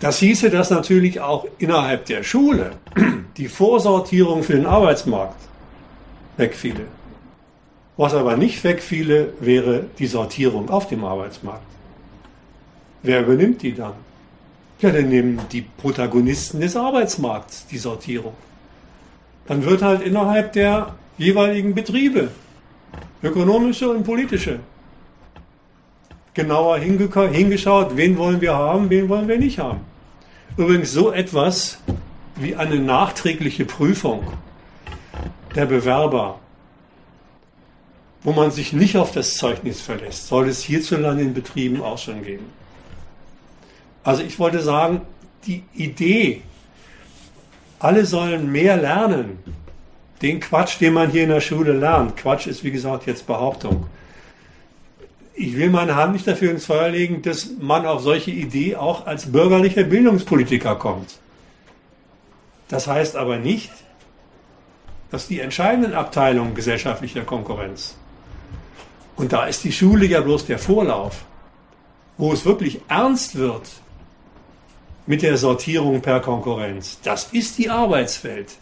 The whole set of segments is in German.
Das hieße, dass natürlich auch innerhalb der Schule die Vorsortierung für den Arbeitsmarkt wegfiele. Was aber nicht wegfiele, wäre die Sortierung auf dem Arbeitsmarkt. Wer übernimmt die dann? Ja, dann nehmen die Protagonisten des Arbeitsmarkts die Sortierung. Dann wird halt innerhalb der jeweiligen Betriebe, ökonomische und politische, genauer hingeschaut, wen wollen wir haben, wen wollen wir nicht haben. Übrigens so etwas wie eine nachträgliche Prüfung der Bewerber, wo man sich nicht auf das Zeugnis verlässt, soll es hierzulande in Betrieben auch schon geben. Also ich wollte sagen, die Idee, alle sollen mehr lernen, den Quatsch, den man hier in der Schule lernt, Quatsch ist wie gesagt jetzt Behauptung, ich will meine Hand nicht dafür ins Feuer legen, dass man auf solche Idee auch als bürgerlicher Bildungspolitiker kommt. Das heißt aber nicht, dass die entscheidenden Abteilungen gesellschaftlicher Konkurrenz, und da ist die Schule ja bloß der Vorlauf, wo es wirklich ernst wird mit der Sortierung per Konkurrenz, das ist die Arbeitswelt.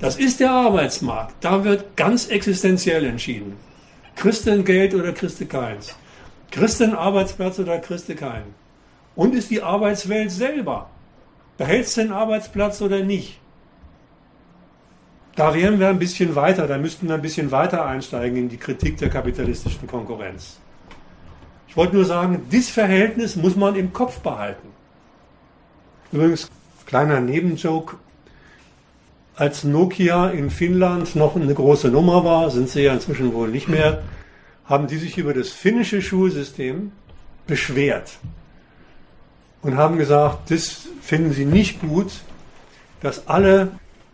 Das ist der Arbeitsmarkt. Da wird ganz existenziell entschieden. Kriegst du ein Geld oder du keins? Einen Arbeitsplatz oder du keinen? Und ist die Arbeitswelt selber? Behältst du den Arbeitsplatz oder nicht? Da wären wir ein bisschen weiter, da müssten wir ein bisschen weiter einsteigen in die Kritik der kapitalistischen Konkurrenz. Ich wollte nur sagen, dieses Verhältnis muss man im Kopf behalten. Übrigens, kleiner Nebenjoke, als Nokia in Finnland noch eine große Nummer war, sind sie ja inzwischen wohl nicht mehr, haben die sich über das finnische Schulsystem beschwert und haben gesagt, das finden sie nicht gut, dass alle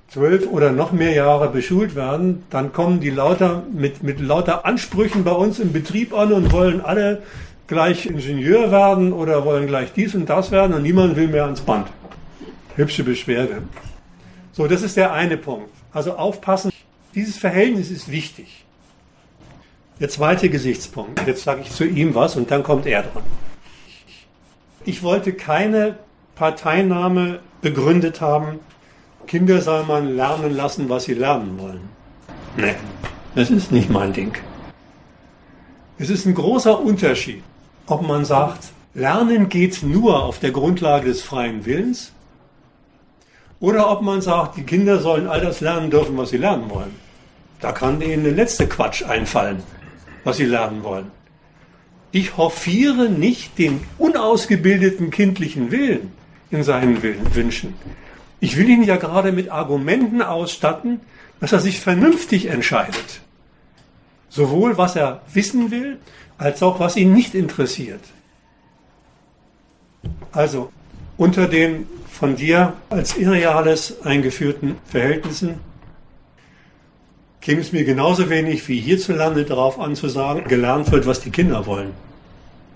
zwölf oder noch mehr Jahre beschult werden, dann kommen die lauter mit, mit lauter Ansprüchen bei uns im Betrieb an und wollen alle gleich Ingenieur werden oder wollen gleich dies und das werden und niemand will mehr ans Band. Hübsche Beschwerde. So, das ist der eine Punkt. Also aufpassen, dieses Verhältnis ist wichtig. Der zweite Gesichtspunkt. Jetzt sage ich zu ihm was und dann kommt er dran. Ich wollte keine Parteinahme begründet haben, Kinder soll man lernen lassen, was sie lernen wollen. Nee, das ist nicht mein Ding. Es ist ein großer Unterschied, ob man sagt, Lernen geht nur auf der Grundlage des freien Willens oder ob man sagt, die Kinder sollen all das lernen dürfen, was sie lernen wollen. Da kann ihnen der letzte Quatsch einfallen was sie lernen wollen. Ich hoffiere nicht den unausgebildeten kindlichen Willen in seinen Wünschen. Ich will ihn ja gerade mit Argumenten ausstatten, dass er sich vernünftig entscheidet. Sowohl was er wissen will, als auch was ihn nicht interessiert. Also unter den von dir als Irreales eingeführten Verhältnissen käme es mir genauso wenig wie hierzulande darauf an zu sagen, gelernt wird, was die Kinder wollen.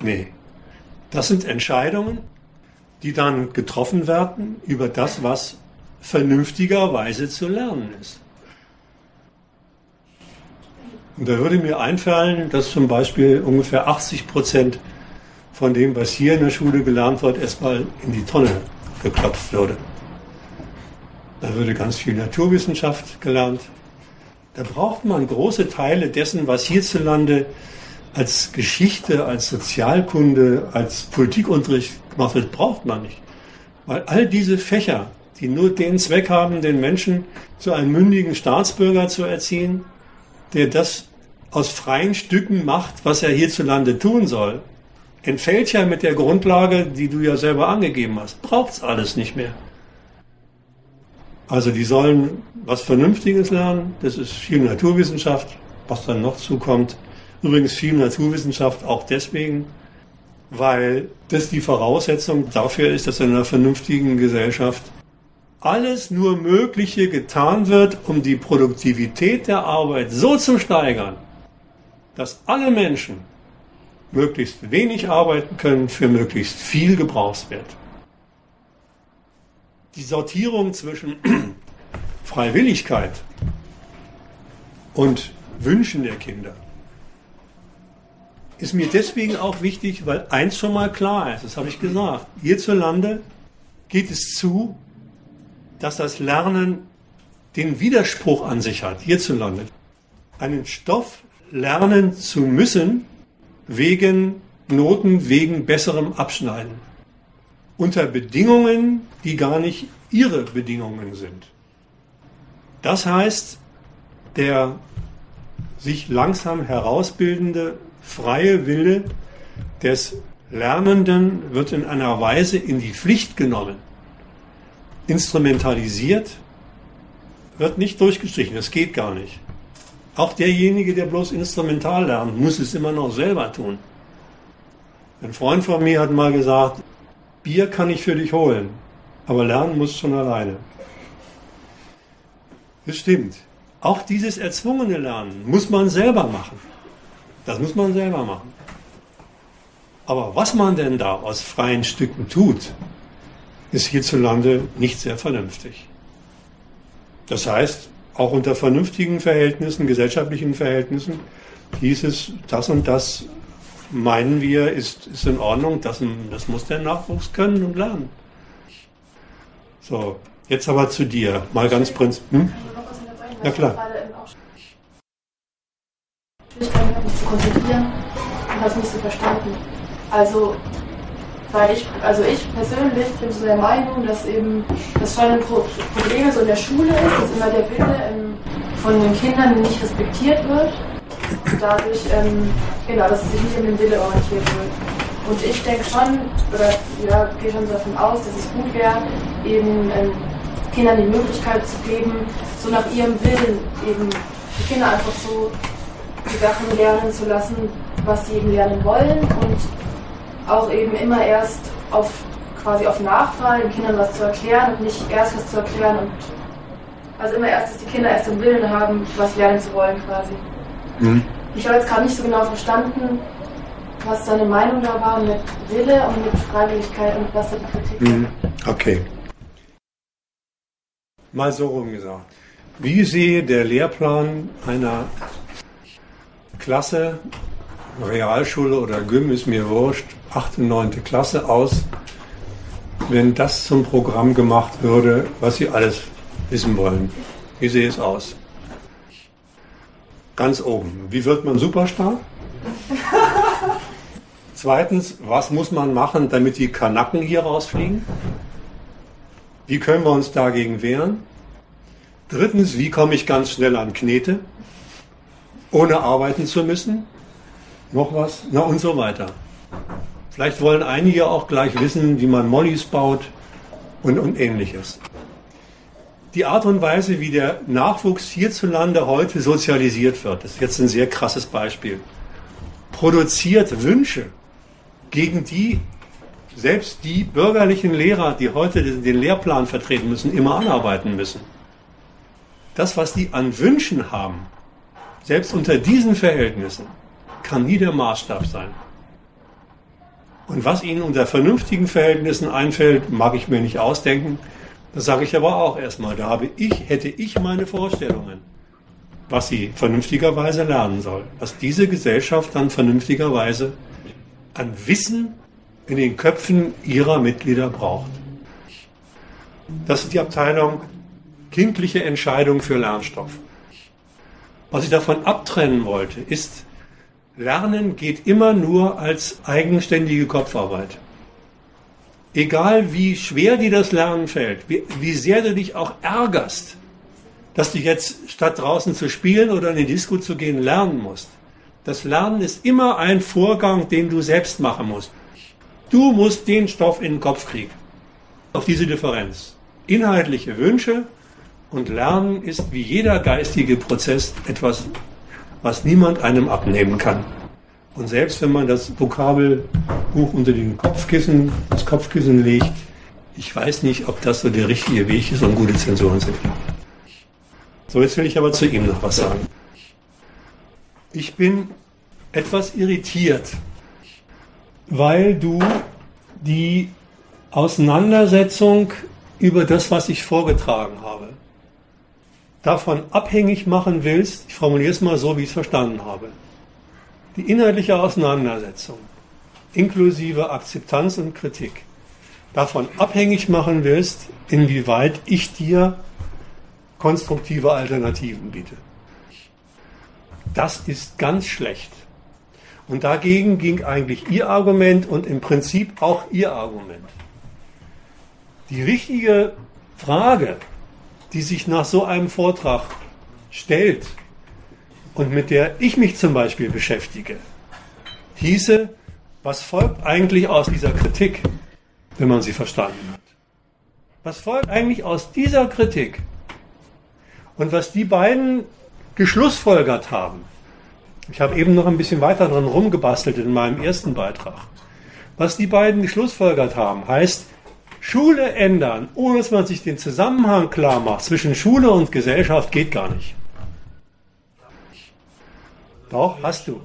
Nee. Das sind Entscheidungen, die dann getroffen werden über das, was vernünftigerweise zu lernen ist. Und da würde mir einfallen, dass zum Beispiel ungefähr 80 Prozent von dem, was hier in der Schule gelernt wird, erstmal in die Tonne geklopft würde. Da würde ganz viel Naturwissenschaft gelernt, da braucht man große Teile dessen, was hierzulande als Geschichte, als Sozialkunde, als Politikunterricht gemacht wird, braucht man nicht. Weil all diese Fächer, die nur den Zweck haben, den Menschen zu einem mündigen Staatsbürger zu erziehen, der das aus freien Stücken macht, was er hierzulande tun soll, entfällt ja mit der Grundlage, die du ja selber angegeben hast. Braucht's alles nicht mehr. Also die sollen was Vernünftiges lernen. Das ist viel Naturwissenschaft, was dann noch zukommt. Übrigens viel Naturwissenschaft auch deswegen, weil das die Voraussetzung dafür ist, dass in einer vernünftigen Gesellschaft alles nur Mögliche getan wird, um die Produktivität der Arbeit so zu steigern, dass alle Menschen möglichst wenig arbeiten können für möglichst viel Gebrauchswert die Sortierung zwischen Freiwilligkeit und Wünschen der Kinder ist mir deswegen auch wichtig, weil eins schon mal klar ist, das habe ich gesagt, hierzulande geht es zu, dass das Lernen den Widerspruch an sich hat, hierzulande. Einen Stoff lernen zu müssen wegen Noten, wegen besserem Abschneiden. Unter Bedingungen, die gar nicht ihre Bedingungen sind. Das heißt, der sich langsam herausbildende freie Wille des Lernenden wird in einer Weise in die Pflicht genommen, instrumentalisiert, wird nicht durchgestrichen, das geht gar nicht. Auch derjenige, der bloß instrumental lernt, muss es immer noch selber tun. Ein Freund von mir hat mal gesagt, Bier kann ich für dich holen, aber lernen musst schon alleine. Das stimmt. Auch dieses erzwungene Lernen muss man selber machen. Das muss man selber machen. Aber was man denn da aus freien Stücken tut, ist hierzulande nicht sehr vernünftig. Das heißt, auch unter vernünftigen Verhältnissen, gesellschaftlichen Verhältnissen, hieß es, das und das meinen wir, ist, ist in Ordnung, das, das muss der Nachwuchs können und lernen. So, jetzt aber zu dir, mal ganz prinzip. Hm? Ja klar. Schwierigkeiten mich zu konzentrieren und es nicht so verstanden. Also, weil ich, also ich persönlich bin so der Meinung, dass eben das schon ein Problem so in der Schule ist, dass immer der Wille ähm, von den Kindern nicht respektiert wird. Dadurch, ähm, genau, dass es sich nicht in den Wille orientiert wird. Und ich denke schon, oder ja, gehe schon davon aus, dass es gut wäre, eben ähm, Kindern die Möglichkeit zu geben, so nach ihrem Willen eben die Kinder einfach so die Sachen lernen zu lassen, was sie eben lernen wollen und auch eben immer erst auf quasi auf Nachfrage den Kindern was zu erklären und nicht erst was zu erklären und also immer erst, dass die Kinder erst den Willen haben, was lernen zu wollen quasi. Mhm. Ich habe jetzt gerade nicht so genau verstanden, was seine Meinung da war mit Wille und mit Freiwilligkeit und was da die Kritik mhm. Okay. Mal so rum gesagt. Wie sehe der Lehrplan einer Klasse, Realschule oder Gym ist mir wurscht, 8. und 9. Klasse aus, wenn das zum Programm gemacht würde, was Sie alles wissen wollen? Wie sehe es aus? Ganz oben. Wie wird man Superstar? Zweitens, was muss man machen, damit die Kanacken hier rausfliegen? Wie können wir uns dagegen wehren? Drittens, wie komme ich ganz schnell an Knete, ohne arbeiten zu müssen? Noch was? Na und so weiter. Vielleicht wollen einige auch gleich wissen, wie man Mollys baut und, und ähnliches. Die Art und Weise, wie der Nachwuchs hierzulande heute sozialisiert wird, das ist jetzt ein sehr krasses Beispiel, produziert Wünsche, gegen die selbst die bürgerlichen Lehrer, die heute den Lehrplan vertreten müssen, immer anarbeiten müssen das, was die an Wünschen haben, selbst unter diesen Verhältnissen, kann nie der Maßstab sein. Und was ihnen unter vernünftigen Verhältnissen einfällt, mag ich mir nicht ausdenken. Das sage ich aber auch erstmal. Da habe ich, hätte ich meine Vorstellungen, was sie vernünftigerweise lernen soll. Was diese Gesellschaft dann vernünftigerweise an Wissen in den Köpfen ihrer Mitglieder braucht. Das ist die Abteilung kindliche Entscheidung für Lernstoff. Was ich davon abtrennen wollte, ist, Lernen geht immer nur als eigenständige Kopfarbeit. Egal wie schwer dir das Lernen fällt, wie, wie sehr du dich auch ärgerst, dass du jetzt statt draußen zu spielen oder in die Disco zu gehen lernen musst. Das Lernen ist immer ein Vorgang, den du selbst machen musst. Du musst den Stoff in den Kopf kriegen. Auf diese Differenz. Inhaltliche Wünsche und Lernen ist wie jeder geistige Prozess etwas, was niemand einem abnehmen kann. Und selbst wenn man das Vokabelbuch unter den Kopfkissen, Kopfkissen legt, ich weiß nicht, ob das so der richtige Weg ist, um gute Zensuren zu kriegen. So, jetzt will ich aber zu ihm noch was sagen. Ich bin etwas irritiert, weil du die Auseinandersetzung über das, was ich vorgetragen habe, davon abhängig machen willst, ich formuliere es mal so, wie ich es verstanden habe. Die inhaltliche Auseinandersetzung, inklusive Akzeptanz und Kritik, davon abhängig machen willst, inwieweit ich dir konstruktive Alternativen biete. Das ist ganz schlecht. Und dagegen ging eigentlich Ihr Argument und im Prinzip auch Ihr Argument. Die richtige Frage, die sich nach so einem Vortrag stellt und mit der ich mich zum Beispiel beschäftige, hieße, was folgt eigentlich aus dieser Kritik, wenn man sie verstanden hat? Was folgt eigentlich aus dieser Kritik? Und was die beiden geschlussfolgert haben, ich habe eben noch ein bisschen weiter dran rumgebastelt in meinem ersten Beitrag. Was die beiden geschlussfolgert haben, heißt, Schule ändern, ohne dass man sich den Zusammenhang klar macht zwischen Schule und Gesellschaft, geht gar nicht. Doch, hast du.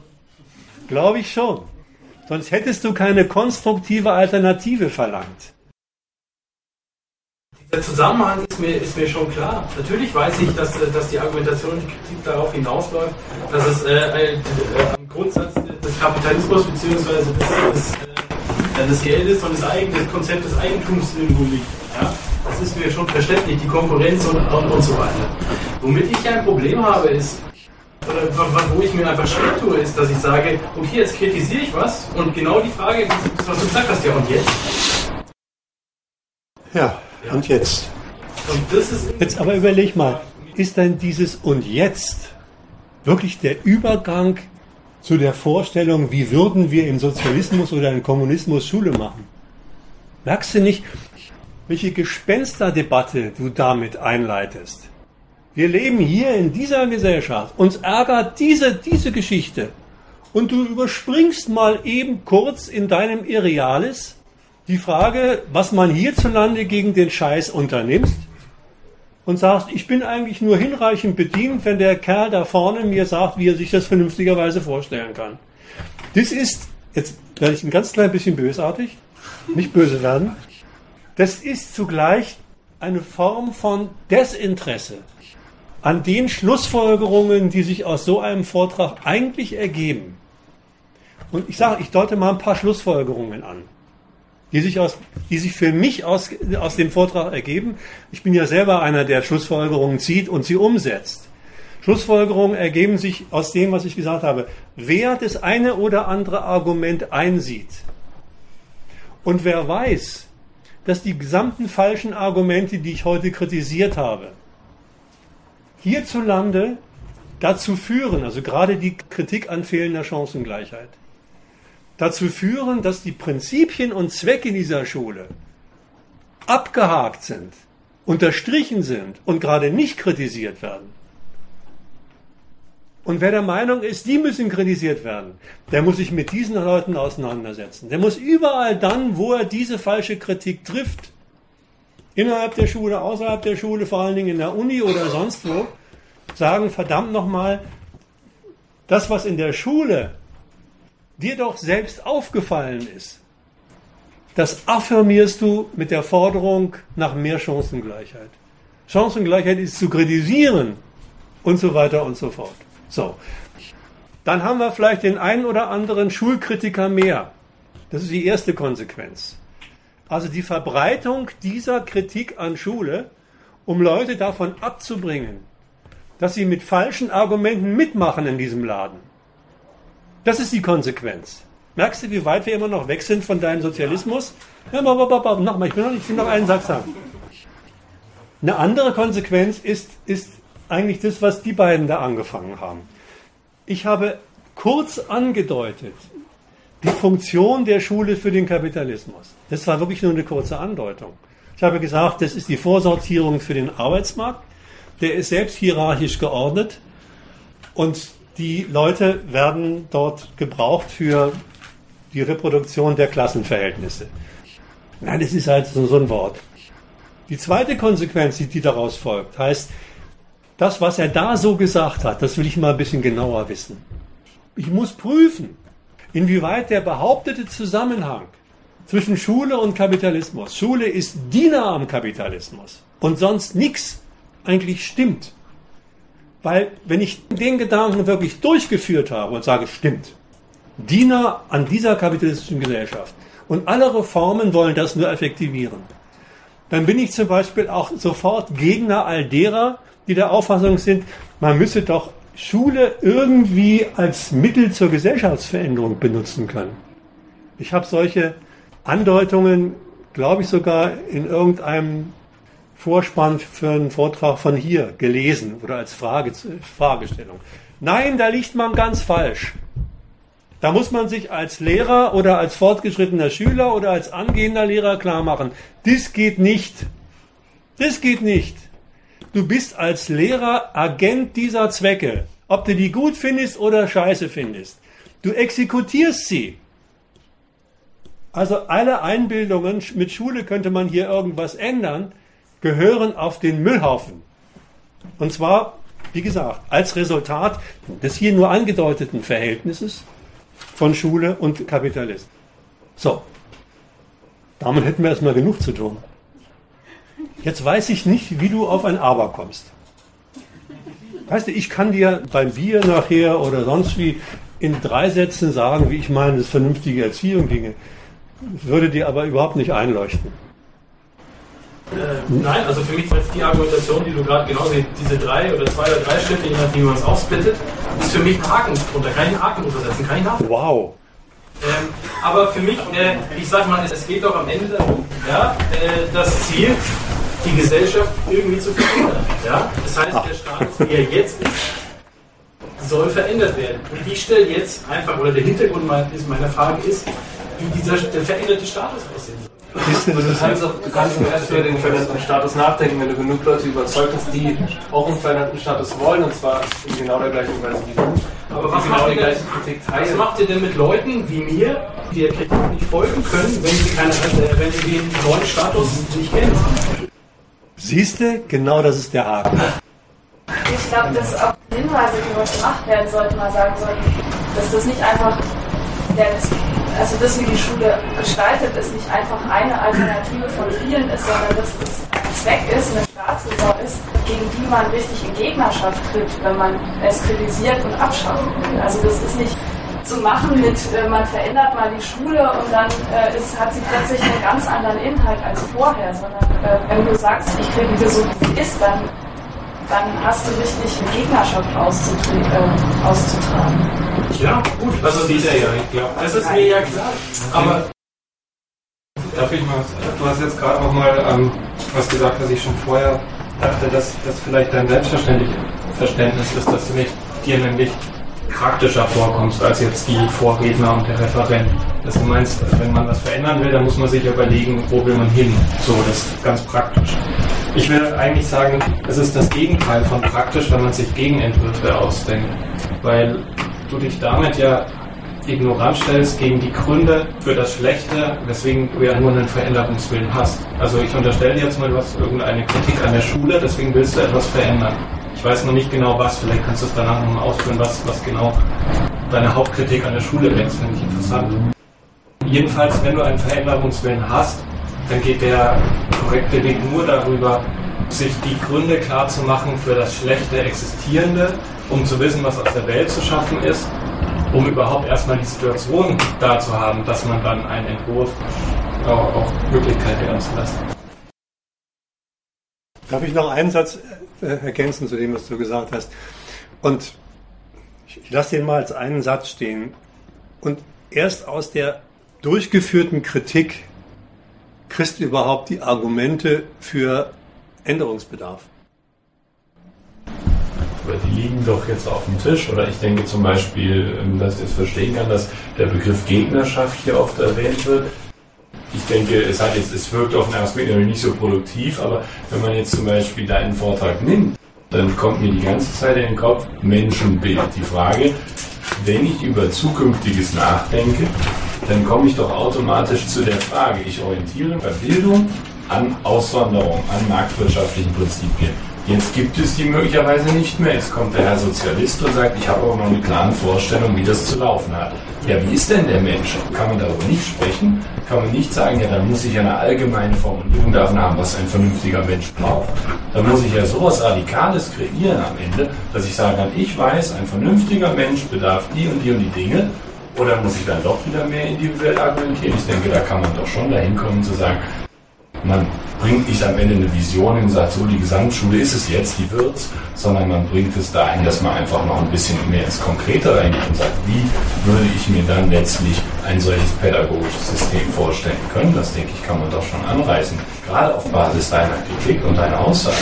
Glaube ich schon. Sonst hättest du keine konstruktive Alternative verlangt. Der Zusammenhang ist mir, ist mir schon klar. Natürlich weiß ich, dass, äh, dass die Argumentation und die Kritik darauf hinausläuft, dass es äh, äh, am Grundsatz des Kapitalismus bzw. des, des, äh, des Geldes und des, Eigen, des Konzept des Eigentums irgendwo liegt. Ja? Das ist mir schon verständlich, die Konkurrenz und, und, und so weiter. Womit ich ein Problem habe, ist, wo ich mir einfach schwer tue, ist, dass ich sage, okay, jetzt kritisiere ich was und genau die Frage, was du gesagt hast, ja und jetzt? Ja, und jetzt? Jetzt aber überleg mal, ist denn dieses und jetzt wirklich der Übergang zu der Vorstellung, wie würden wir im Sozialismus oder im Kommunismus Schule machen? Merkst du nicht, welche Gespensterdebatte du damit einleitest? Wir leben hier in dieser Gesellschaft. Uns ärgert diese, diese Geschichte. Und du überspringst mal eben kurz in deinem Irrealis die Frage, was man hierzulande gegen den Scheiß unternimmt und sagst, ich bin eigentlich nur hinreichend bedient, wenn der Kerl da vorne mir sagt, wie er sich das vernünftigerweise vorstellen kann. Das ist, jetzt werde ich ein ganz klein bisschen bösartig, nicht böse werden, das ist zugleich eine Form von Desinteresse an den Schlussfolgerungen, die sich aus so einem Vortrag eigentlich ergeben. Und ich sage, ich deute mal ein paar Schlussfolgerungen an die sich, aus, die sich für mich aus, aus dem Vortrag ergeben. Ich bin ja selber einer, der Schlussfolgerungen zieht und sie umsetzt. Schlussfolgerungen ergeben sich aus dem, was ich gesagt habe. Wer das eine oder andere Argument einsieht und wer weiß, dass die gesamten falschen Argumente, die ich heute kritisiert habe, hierzulande dazu führen, also gerade die Kritik an fehlender Chancengleichheit, dazu führen, dass die Prinzipien und Zwecke dieser Schule abgehakt sind, unterstrichen sind und gerade nicht kritisiert werden. Und wer der Meinung ist, die müssen kritisiert werden, der muss sich mit diesen Leuten auseinandersetzen. Der muss überall dann, wo er diese falsche Kritik trifft, innerhalb der Schule, außerhalb der Schule, vor allen Dingen in der Uni oder sonst wo, sagen, verdammt nochmal, das, was in der Schule dir doch selbst aufgefallen ist, das affirmierst du mit der Forderung nach mehr Chancengleichheit. Chancengleichheit ist zu kritisieren und so weiter und so fort. So. Dann haben wir vielleicht den einen oder anderen Schulkritiker mehr. Das ist die erste Konsequenz. Also die Verbreitung dieser Kritik an Schule, um Leute davon abzubringen, dass sie mit falschen Argumenten mitmachen in diesem Laden. Das ist die Konsequenz. Merkst du, wie weit wir immer noch weg sind von deinem Sozialismus? Ja, nochmal, ich will noch, ich will noch einen Satz sagen. Eine andere Konsequenz ist, ist eigentlich das, was die beiden da angefangen haben. Ich habe kurz angedeutet, die Funktion der Schule für den Kapitalismus. Das war wirklich nur eine kurze Andeutung. Ich habe gesagt, das ist die Vorsortierung für den Arbeitsmarkt. Der ist selbst hierarchisch geordnet und die Leute werden dort gebraucht für die Reproduktion der Klassenverhältnisse. Nein, das ist halt so ein Wort. Die zweite Konsequenz, die daraus folgt, heißt, das, was er da so gesagt hat, das will ich mal ein bisschen genauer wissen. Ich muss prüfen, inwieweit der behauptete Zusammenhang zwischen Schule und Kapitalismus, Schule ist Diener am Kapitalismus und sonst nichts, eigentlich stimmt. Weil wenn ich den Gedanken wirklich durchgeführt habe und sage, stimmt, Diener an dieser kapitalistischen Gesellschaft Und alle Reformen wollen das nur effektivieren. Dann bin ich zum Beispiel auch sofort Gegner all derer, die der Auffassung sind, man müsse doch Schule irgendwie als Mittel zur Gesellschaftsveränderung benutzen können. Ich habe solche Andeutungen, glaube ich, sogar in irgendeinem Vorspann für einen Vortrag von hier gelesen oder als Frage, Fragestellung. Nein, da liegt man ganz falsch. Da muss man sich als Lehrer oder als fortgeschrittener Schüler oder als angehender Lehrer klar machen, das geht nicht. Das geht nicht. Du bist als Lehrer Agent dieser Zwecke, ob du die gut findest oder scheiße findest. Du exekutierst sie. Also alle Einbildungen, mit Schule könnte man hier irgendwas ändern, gehören auf den Müllhaufen. Und zwar, wie gesagt, als Resultat des hier nur angedeuteten Verhältnisses von Schule und Kapitalist. So, damit hätten wir erstmal genug zu tun. Jetzt weiß ich nicht, wie du auf ein Aber kommst. Weißt du, ich kann dir beim Bier nachher oder sonst wie in drei Sätzen sagen, wie ich meine, dass vernünftige Erziehung ginge. Würde dir aber überhaupt nicht einleuchten. Äh, nein, also für mich ist die Argumentation, die du gerade genau diese drei oder zwei oder drei Schritte, je nachdem wie man es aufsplittet, ist für mich ein Haken drunter. Kann ich einen Haken untersetzen, kann ich nachvollziehen. Wow. Ähm, aber für mich, äh, ich sag mal, es geht doch am Ende darum, ja, äh, das Ziel, die Gesellschaft irgendwie zu verändern. Ja? Das heißt, der Status, wie er jetzt ist, soll verändert werden. Und ich stelle jetzt einfach, oder der Hintergrund meiner Frage ist, wie dieser der veränderte Status aussehen soll. Du kannst, auch, du kannst erst über den veränderten Status nachdenken, wenn du genug Leute überzeugt hast, die auch einen veränderten Status wollen, und zwar in genau der gleichen Weise wie du. Aber was, genau macht ihr denn, was macht ihr denn mit Leuten wie mir, die der Kritik nicht folgen können, wenn sie, keine, wenn sie den neuen Status nicht kennen? Siehst du, genau das ist der Haken. Ich glaube, dass auch Hinweise, die was gemacht werden sollten, mal sagen sollten, dass das nicht einfach, also das, wie die Schule gestaltet ist, nicht einfach eine Alternative von vielen ist, sondern dass das ein Zweck ist, eine Staatsräson ist, gegen die man richtig in Gegnerschaft tritt, wenn man es kritisiert und abschaffen will. Also das ist nicht zu machen mit, äh, man verändert mal die Schule und dann äh, ist, hat sie plötzlich einen ganz anderen Inhalt als vorher, sondern äh, wenn du sagst, ich kriege so, wie sie ist, dann, dann hast du richtig eine Gegnerschaft äh, auszutragen. Ja, gut, also sieht er ja, ich glaube. Das ist mir ja klar. Aber Darf ich mal, du hast jetzt gerade auch mal ähm, was gesagt, was ich schon vorher dachte, dass das vielleicht dein Selbstverständnis ist, dass du nicht dir nämlich praktischer vorkommst als jetzt die Vorredner und der Referent. Dass du meinst, wenn man was verändern will, dann muss man sich überlegen, wo will man hin. So, das ist ganz praktisch. Ich will eigentlich sagen, es ist das Gegenteil von praktisch, wenn man sich Gegenentwürfe ausdenkt. Weil du dich damit ja ignorant stellst gegen die Gründe für das Schlechte, weswegen du ja nur einen Veränderungswillen hast. Also ich unterstelle jetzt mal, du hast irgendeine Kritik an der Schule, deswegen willst du etwas verändern. Ich weiß noch nicht genau was, vielleicht kannst du es danach nochmal ausführen, was, was genau deine Hauptkritik an der Schule wäre. Das finde ich interessant. Jedenfalls, wenn du einen Veränderungswillen hast, dann geht der korrekte Weg nur darüber, sich die Gründe klar zu machen für das schlechte Existierende, um zu wissen, was aus der Welt zu schaffen ist, um überhaupt erstmal die Situation da zu haben, dass man dann einen Entwurf auch, auch Möglichkeit werden zu lassen. Darf ich noch einen Satz äh, ergänzen zu dem, was du gesagt hast? Und ich lasse den mal als einen Satz stehen. Und erst aus der durchgeführten Kritik kriegst du überhaupt die Argumente für Änderungsbedarf. Aber die liegen doch jetzt auf dem Tisch. Oder ich denke zum Beispiel, ähm, dass ich jetzt verstehen kann, dass der Begriff Gegnerschaft hier oft erwähnt wird ich denke, es hat jetzt, es wirkt auf den ersten Blick nicht so produktiv, aber wenn man jetzt zum Beispiel deinen Vortrag nimmt, dann kommt mir die ganze Zeit in den Kopf Menschenbild. Die Frage, wenn ich über Zukünftiges nachdenke, dann komme ich doch automatisch zu der Frage, ich orientiere bei Bildung an Auswanderung, an marktwirtschaftlichen Prinzipien. Jetzt gibt es die möglicherweise nicht mehr. Jetzt kommt der Herr Sozialist und sagt, ich habe aber noch eine klare Vorstellung, wie das zu laufen hat. Ja, wie ist denn der Mensch? Kann man darüber nicht sprechen? Kann man nicht sagen, ja, dann muss ich eine allgemeine Formulierung davon haben, was ein vernünftiger Mensch braucht. Dann muss ich ja sowas Radikales kreieren am Ende, dass ich sagen kann, ich weiß, ein vernünftiger Mensch bedarf die und die und die Dinge Oder muss ich dann doch wieder mehr individuell argumentieren? Ich denke, da kann man doch schon dahin kommen zu sagen, man bringt nicht am Ende eine Vision und sagt, so die Gesamtschule ist es jetzt, die wird's, sondern man bringt es dahin, dass man einfach noch ein bisschen mehr ins Konkrete reingeht und sagt, wie würde ich mir dann letztlich ein solches pädagogisches System vorstellen können? Das denke ich, kann man doch schon anreißen, gerade auf Basis deiner Kritik und deiner Aussagen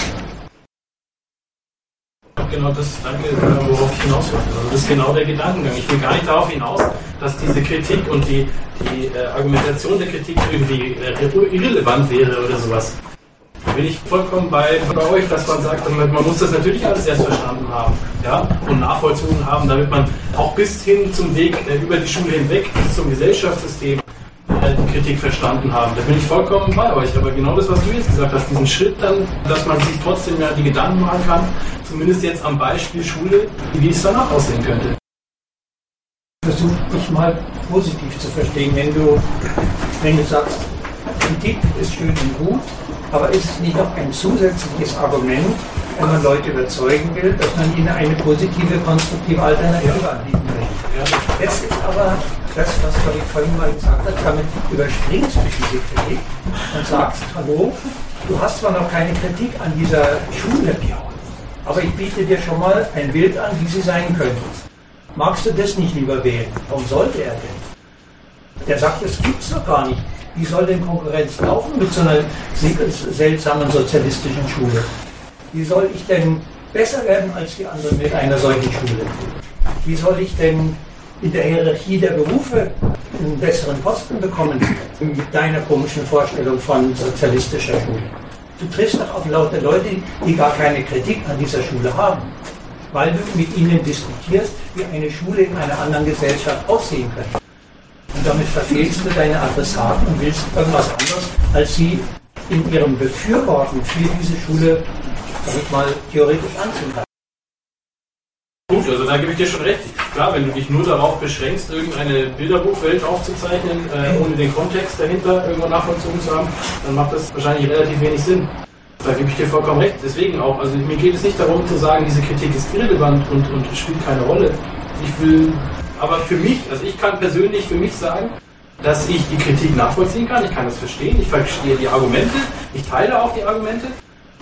genau das, danke, worauf ich hinaus will. Also das ist genau der Gedankengang. Ich will gar nicht darauf hinaus, dass diese Kritik und die, die äh, Argumentation der Kritik irgendwie äh, irrelevant wäre oder sowas. Da bin ich vollkommen bei, bei euch, dass man sagt, man, muss das natürlich alles erst verstanden haben ja, und nachvollzogen haben, damit man auch bis hin zum Weg äh, über die Schule hinweg, bis zum Gesellschaftssystem, Kritik verstanden haben. Da bin ich vollkommen bei euch. Aber genau das, was du jetzt gesagt hast, diesen Schritt dann, dass man sich trotzdem ja die Gedanken machen kann, zumindest jetzt am Beispiel Schule, wie es danach aussehen könnte. Versuch dich mal positiv zu verstehen, wenn du, wenn du sagst, Kritik ist schön und gut, aber ist es nicht noch ein zusätzliches Argument, wenn man Leute überzeugen will, dass man ihnen eine positive, konstruktive Alternative anbieten möchte? Jetzt ist aber das, was ich vorhin mal gesagt habe, überspringst du diese Kritik und sagst, hallo, du hast zwar noch keine Kritik an dieser Schule, aber ich biete dir schon mal ein Bild an, wie sie sein könnte. Magst du das nicht lieber wählen? Warum sollte er denn? Der sagt, es gibt es noch gar nicht. Wie soll denn Konkurrenz laufen mit so einer seltsamen sozialistischen Schule? Wie soll ich denn besser werden als die anderen mit einer solchen Schule? Wie soll ich denn in der Hierarchie der Berufe einen besseren Posten bekommen mit deiner komischen Vorstellung von sozialistischer Schule? Du triffst doch auf lauter Leute, die gar keine Kritik an dieser Schule haben, weil du mit ihnen diskutierst, wie eine Schule in einer anderen Gesellschaft aussehen könnte. Und damit verfehlst du deine Adressaten und willst irgendwas anderes, als sie in ihrem Befürworten für diese Schule, damit mal theoretisch anzunehmen. Gut, also da gebe ich dir schon recht. Klar, wenn du dich nur darauf beschränkst, irgendeine Bilderbuchwelt aufzuzeichnen, äh, ohne den Kontext dahinter irgendwo nachvollzogen zu haben, dann macht das wahrscheinlich relativ wenig Sinn. Da gebe ich dir vollkommen recht. Deswegen auch, also mir geht es nicht darum zu sagen, diese Kritik ist irrelevant und, und spielt keine Rolle. Ich will, aber für mich, also ich kann persönlich für mich sagen, dass ich die Kritik nachvollziehen kann, ich kann das verstehen, ich verstehe die Argumente, ich teile auch die Argumente,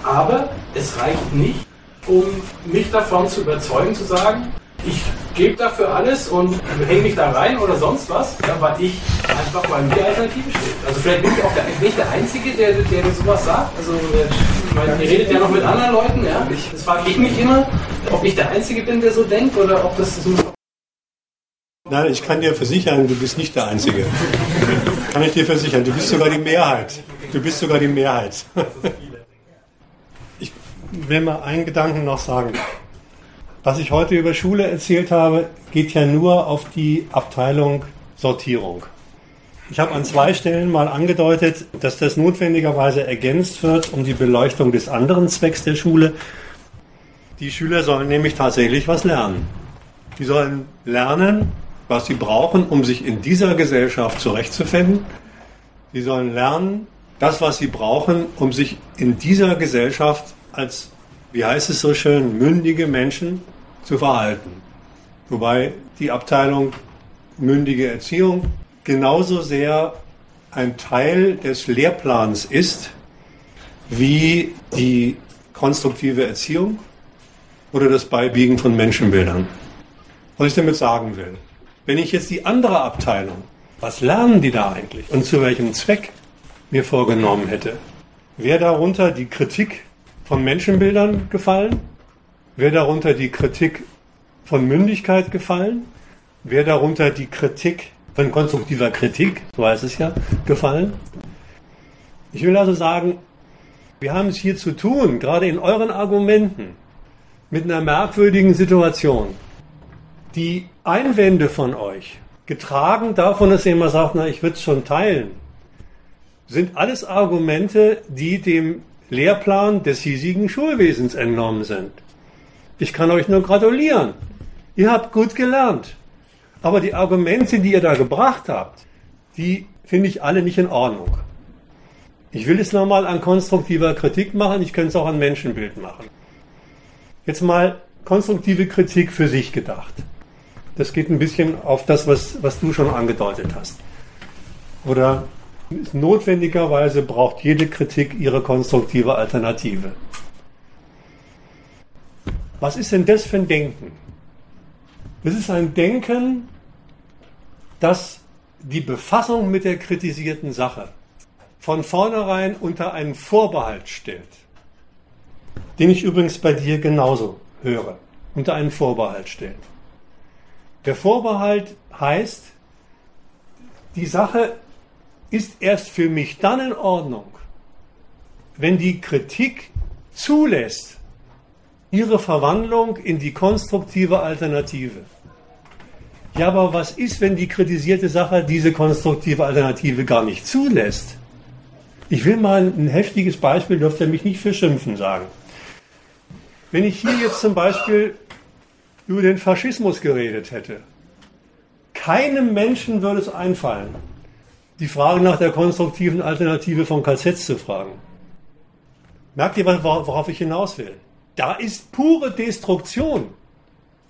aber es reicht nicht, um mich davon zu überzeugen, zu sagen, ich gebe dafür alles und hänge mich da rein oder sonst was, ja, weil ich einfach mal mir Alternative steht. Also vielleicht bin ich auch der, nicht der Einzige, der, der, sowas sagt. Also ich meine, ihr redet ja noch mit anderen Leuten, ja. Ich, das frage ich mich immer, ob ich der Einzige bin, der so denkt oder ob das so Nein, ich kann dir versichern, du bist nicht der Einzige. kann ich dir versichern, du bist sogar die Mehrheit. Du bist sogar die Mehrheit will mal einen Gedanken noch sagen. Was ich heute über Schule erzählt habe, geht ja nur auf die Abteilung Sortierung. Ich habe an zwei Stellen mal angedeutet, dass das notwendigerweise ergänzt wird um die Beleuchtung des anderen Zwecks der Schule. Die Schüler sollen nämlich tatsächlich was lernen. Die sollen lernen, was sie brauchen, um sich in dieser Gesellschaft zurechtzufinden. Sie sollen lernen, das, was sie brauchen, um sich in dieser Gesellschaft als, wie heißt es so schön, mündige Menschen zu verhalten. Wobei die Abteilung mündige Erziehung genauso sehr ein Teil des Lehrplans ist wie die konstruktive Erziehung oder das Beibiegen von Menschenbildern. Was ich damit sagen will, wenn ich jetzt die andere Abteilung, was lernen die da eigentlich und zu welchem Zweck mir vorgenommen hätte, wäre darunter die Kritik von Menschenbildern gefallen? Wäre darunter die Kritik von Mündigkeit gefallen? Wäre darunter die Kritik von konstruktiver Kritik, so heißt es ja, gefallen? Ich will also sagen, wir haben es hier zu tun, gerade in euren Argumenten, mit einer merkwürdigen Situation. Die Einwände von euch, getragen davon, dass ihr immer sagt, na, ich würde es schon teilen, sind alles Argumente, die dem Lehrplan des hiesigen Schulwesens entnommen sind. Ich kann euch nur gratulieren. Ihr habt gut gelernt. Aber die Argumente, die ihr da gebracht habt, die finde ich alle nicht in Ordnung. Ich will es nochmal an konstruktiver Kritik machen, ich könnte es auch an Menschenbild machen. Jetzt mal konstruktive Kritik für sich gedacht. das geht ein bisschen auf das, was, was du schon angedeutet hast. Oder notwendigerweise braucht jede Kritik ihre konstruktive Alternative. Was ist denn das für ein Denken? Das ist ein Denken, das die Befassung mit der kritisierten Sache von vornherein unter einen Vorbehalt stellt, den ich übrigens bei dir genauso höre, unter einen Vorbehalt stellt. Der Vorbehalt heißt, die Sache ist erst für mich dann in Ordnung, wenn die Kritik zulässt ihre Verwandlung in die konstruktive Alternative. Ja, aber was ist, wenn die kritisierte Sache diese konstruktive Alternative gar nicht zulässt? Ich will mal ein heftiges Beispiel, dürft ihr mich nicht für Schimpfen sagen. Wenn ich hier jetzt zum Beispiel über den Faschismus geredet hätte, keinem Menschen würde es einfallen, die Frage nach der konstruktiven Alternative von KZ zu fragen. Merkt ihr, worauf ich hinaus will? Da ist pure Destruktion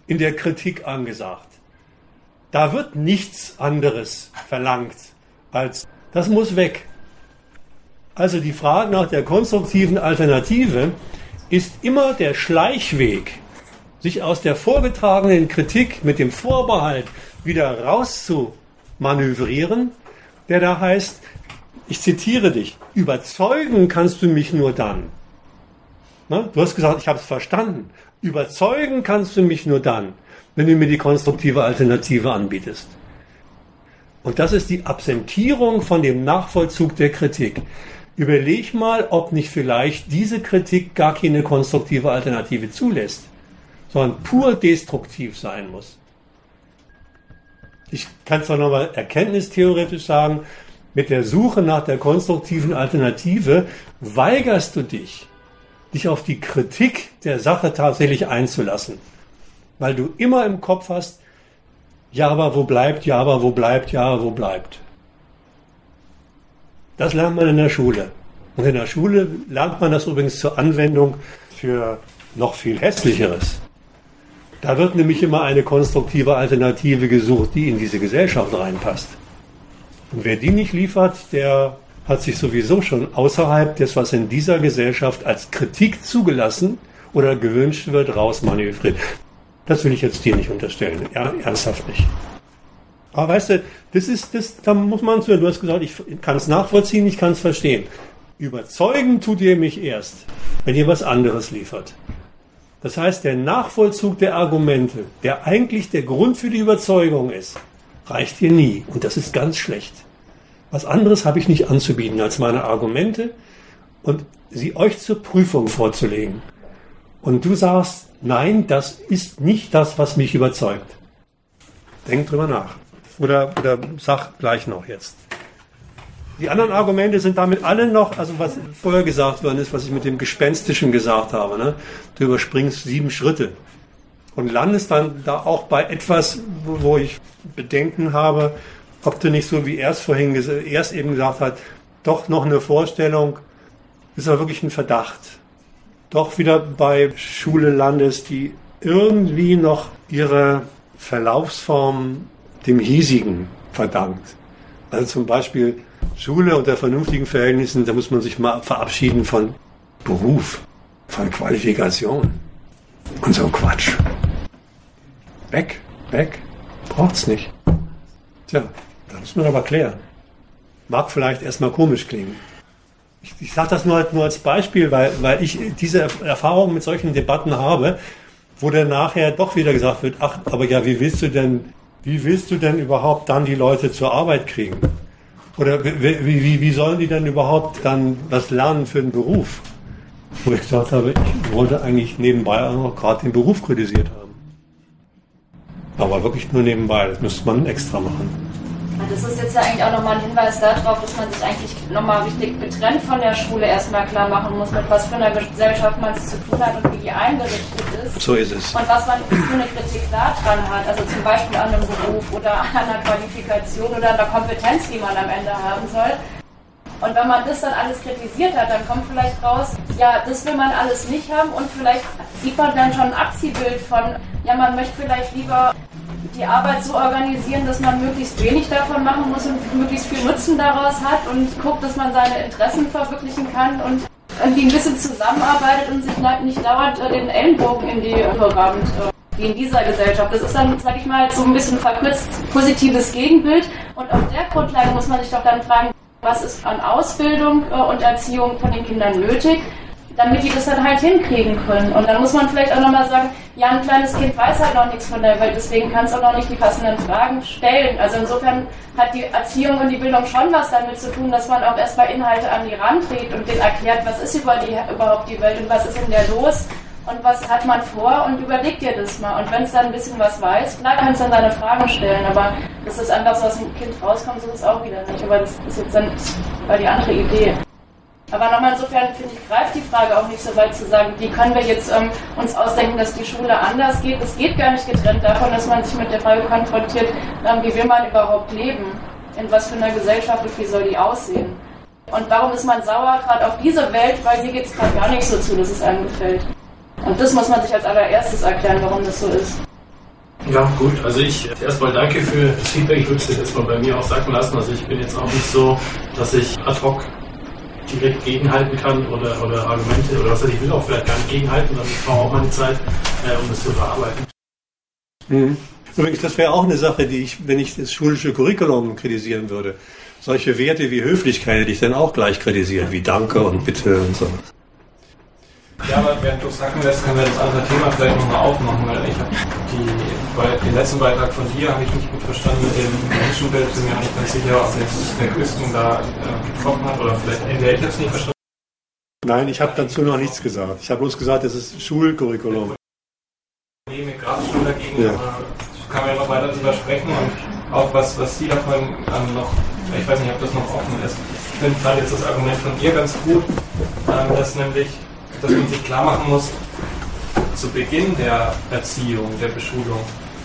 in der Kritik angesagt. Da wird nichts anderes verlangt als, das muss weg. Also die Frage nach der konstruktiven Alternative ist immer der Schleichweg, sich aus der vorgetragenen Kritik mit dem Vorbehalt wieder rauszumanövrieren, der da heißt, ich zitiere dich, überzeugen kannst du mich nur dann. Na, du hast gesagt, ich habe es verstanden. Überzeugen kannst du mich nur dann, wenn du mir die konstruktive Alternative anbietest. Und das ist die Absentierung von dem Nachvollzug der Kritik. Überleg mal, ob nicht vielleicht diese Kritik gar keine konstruktive Alternative zulässt, sondern pur destruktiv sein muss. Ich kann zwar nochmal erkenntnistheoretisch sagen, mit der Suche nach der konstruktiven Alternative weigerst du dich, dich auf die Kritik der Sache tatsächlich einzulassen. Weil du immer im Kopf hast, ja, aber wo bleibt, ja, aber wo bleibt, ja, wo bleibt. Das lernt man in der Schule. Und in der Schule lernt man das übrigens zur Anwendung für noch viel hässlicheres. Da wird nämlich immer eine konstruktive Alternative gesucht, die in diese Gesellschaft reinpasst. Und wer die nicht liefert, der hat sich sowieso schon außerhalb des, was in dieser Gesellschaft als Kritik zugelassen oder gewünscht wird, rausmanövriert. Das will ich jetzt dir nicht unterstellen. Ja, ernsthaft nicht. Aber weißt du, das ist, das, da muss man zu, du hast gesagt, ich kann es nachvollziehen, ich kann es verstehen. Überzeugen tut ihr mich erst, wenn ihr was anderes liefert. Das heißt, der Nachvollzug der Argumente, der eigentlich der Grund für die Überzeugung ist, reicht dir nie. Und das ist ganz schlecht. Was anderes habe ich nicht anzubieten als meine Argumente und sie euch zur Prüfung vorzulegen. Und du sagst, nein, das ist nicht das, was mich überzeugt. Denk drüber nach. Oder, oder sag gleich noch jetzt. Die anderen Argumente sind damit alle noch, also was vorher gesagt worden ist, was ich mit dem Gespenstischen gesagt habe. Ne? Du überspringst sieben Schritte und landest dann da auch bei etwas, wo ich Bedenken habe, ob du nicht so wie er es vorhin erst eben gesagt hat, doch noch eine Vorstellung, ist ja wirklich ein Verdacht, doch wieder bei Schule landest, die irgendwie noch ihre Verlaufsform dem Hiesigen verdankt. Also zum Beispiel Schule unter vernünftigen Verhältnissen, da muss man sich mal verabschieden von Beruf, von Qualifikation und so Quatsch. Weg, weg, braucht's nicht. Tja, da muss man aber klären. Mag vielleicht erstmal komisch klingen. Ich, ich sage das nur, nur als Beispiel, weil, weil ich diese Erfahrung mit solchen Debatten habe, wo dann nachher doch wieder gesagt wird, ach, aber ja, wie willst du denn, wie willst du denn überhaupt dann die Leute zur Arbeit kriegen? Oder wie, wie, wie sollen die denn überhaupt dann was lernen für den Beruf? Wo ich gesagt habe, ich wollte eigentlich nebenbei auch noch gerade den Beruf kritisiert haben. Aber wirklich nur nebenbei, das müsste man extra machen. Das ist jetzt ja eigentlich auch nochmal ein Hinweis darauf, dass man sich eigentlich nochmal richtig getrennt von der Schule erstmal klar machen muss, mit was für einer Gesellschaft man es zu tun hat und wie die eingerichtet ist. So ist es. Und was man für eine Kritik da dran hat. Also zum Beispiel an einem Beruf oder an einer Qualifikation oder an der Kompetenz, die man am Ende haben soll. Und wenn man das dann alles kritisiert hat, dann kommt vielleicht raus, ja, das will man alles nicht haben und vielleicht sieht man dann schon ein Abziehbild von, ja, man möchte vielleicht lieber die Arbeit so organisieren, dass man möglichst wenig davon machen muss und möglichst viel Nutzen daraus hat und guckt, dass man seine Interessen verwirklichen kann und irgendwie ein bisschen zusammenarbeitet und sich nicht dauernd äh, den Ellenbogen in die Programme wie in dieser Gesellschaft. Das ist dann, sag ich mal, so ein bisschen verkürzt positives Gegenbild. Und auf der Grundlage muss man sich doch dann fragen, was ist an Ausbildung äh, und Erziehung von den Kindern nötig, damit die das dann halt hinkriegen können. Und dann muss man vielleicht auch nochmal sagen, ja, ein kleines Kind weiß halt noch nichts von der Welt, deswegen kann es auch noch nicht die passenden Fragen stellen. Also insofern hat die Erziehung und die Bildung schon was damit zu tun, dass man auch erstmal Inhalte an die Rand trägt und denen erklärt, was ist über die, überhaupt die Welt und was ist in der los und was hat man vor und überleg dir das mal. Und wenn es dann ein bisschen was weiß, klar kannst du dann deine Fragen stellen, aber das einfach so aus dem Kind rauskommt, so ist es auch wieder nicht. Aber das ist jetzt dann war die andere Idee. Aber nochmal insofern, finde ich, greift die Frage auch nicht so weit zu sagen, wie können wir jetzt ähm, uns ausdenken, dass die Schule anders geht. Es geht gar nicht getrennt davon, dass man sich mit der Frage konfrontiert, ähm, wie will man überhaupt leben? In was für einer Gesellschaft und wie soll die aussehen? Und warum ist man sauer gerade auf diese Welt? Weil hier geht es gerade gar nicht so zu, dass es einem gefällt. Und das muss man sich als allererstes erklären, warum das so ist. Ja, gut. Also ich erstmal danke für das Feedback. Ich würde es jetzt erstmal bei mir auch sagen lassen. Also ich bin jetzt auch nicht so, dass ich ad hoc direkt gegenhalten kann oder, oder Argumente oder was weiß ich, will auch vielleicht gar nicht gegenhalten, dann brauche auch meine Zeit, äh, um das zu verarbeiten. Mhm. Übrigens, das wäre auch eine Sache, die ich, wenn ich das schulische Curriculum kritisieren würde, solche Werte wie Höflichkeit hätte ich dann auch gleich kritisiert, wie Danke und Bitte und so. Ja, aber während du sagen lässt, können wir das andere Thema vielleicht nochmal aufmachen, weil ich habe die, den letzten Beitrag von dir habe ich nicht gut verstanden mit dem Menschenbild, bin mir auch nicht ganz sicher, ob jetzt der Küsten da äh, getroffen hat oder vielleicht entweder ich jetzt nicht verstanden. Nein, ich habe dazu noch nichts gesagt. Ich habe bloß gesagt, es ist Schulcurriculum. Probleme Grafschule dagegen, ja. kann man ja noch weiter darüber sprechen und auch was, was Sie davon ähm, noch, ich weiß nicht, ob das noch offen ist. Ich finde gerade jetzt das Argument von ihr ganz gut, ähm, dass nämlich dass man sich klar machen muss, zu Beginn der Erziehung, der Beschulung,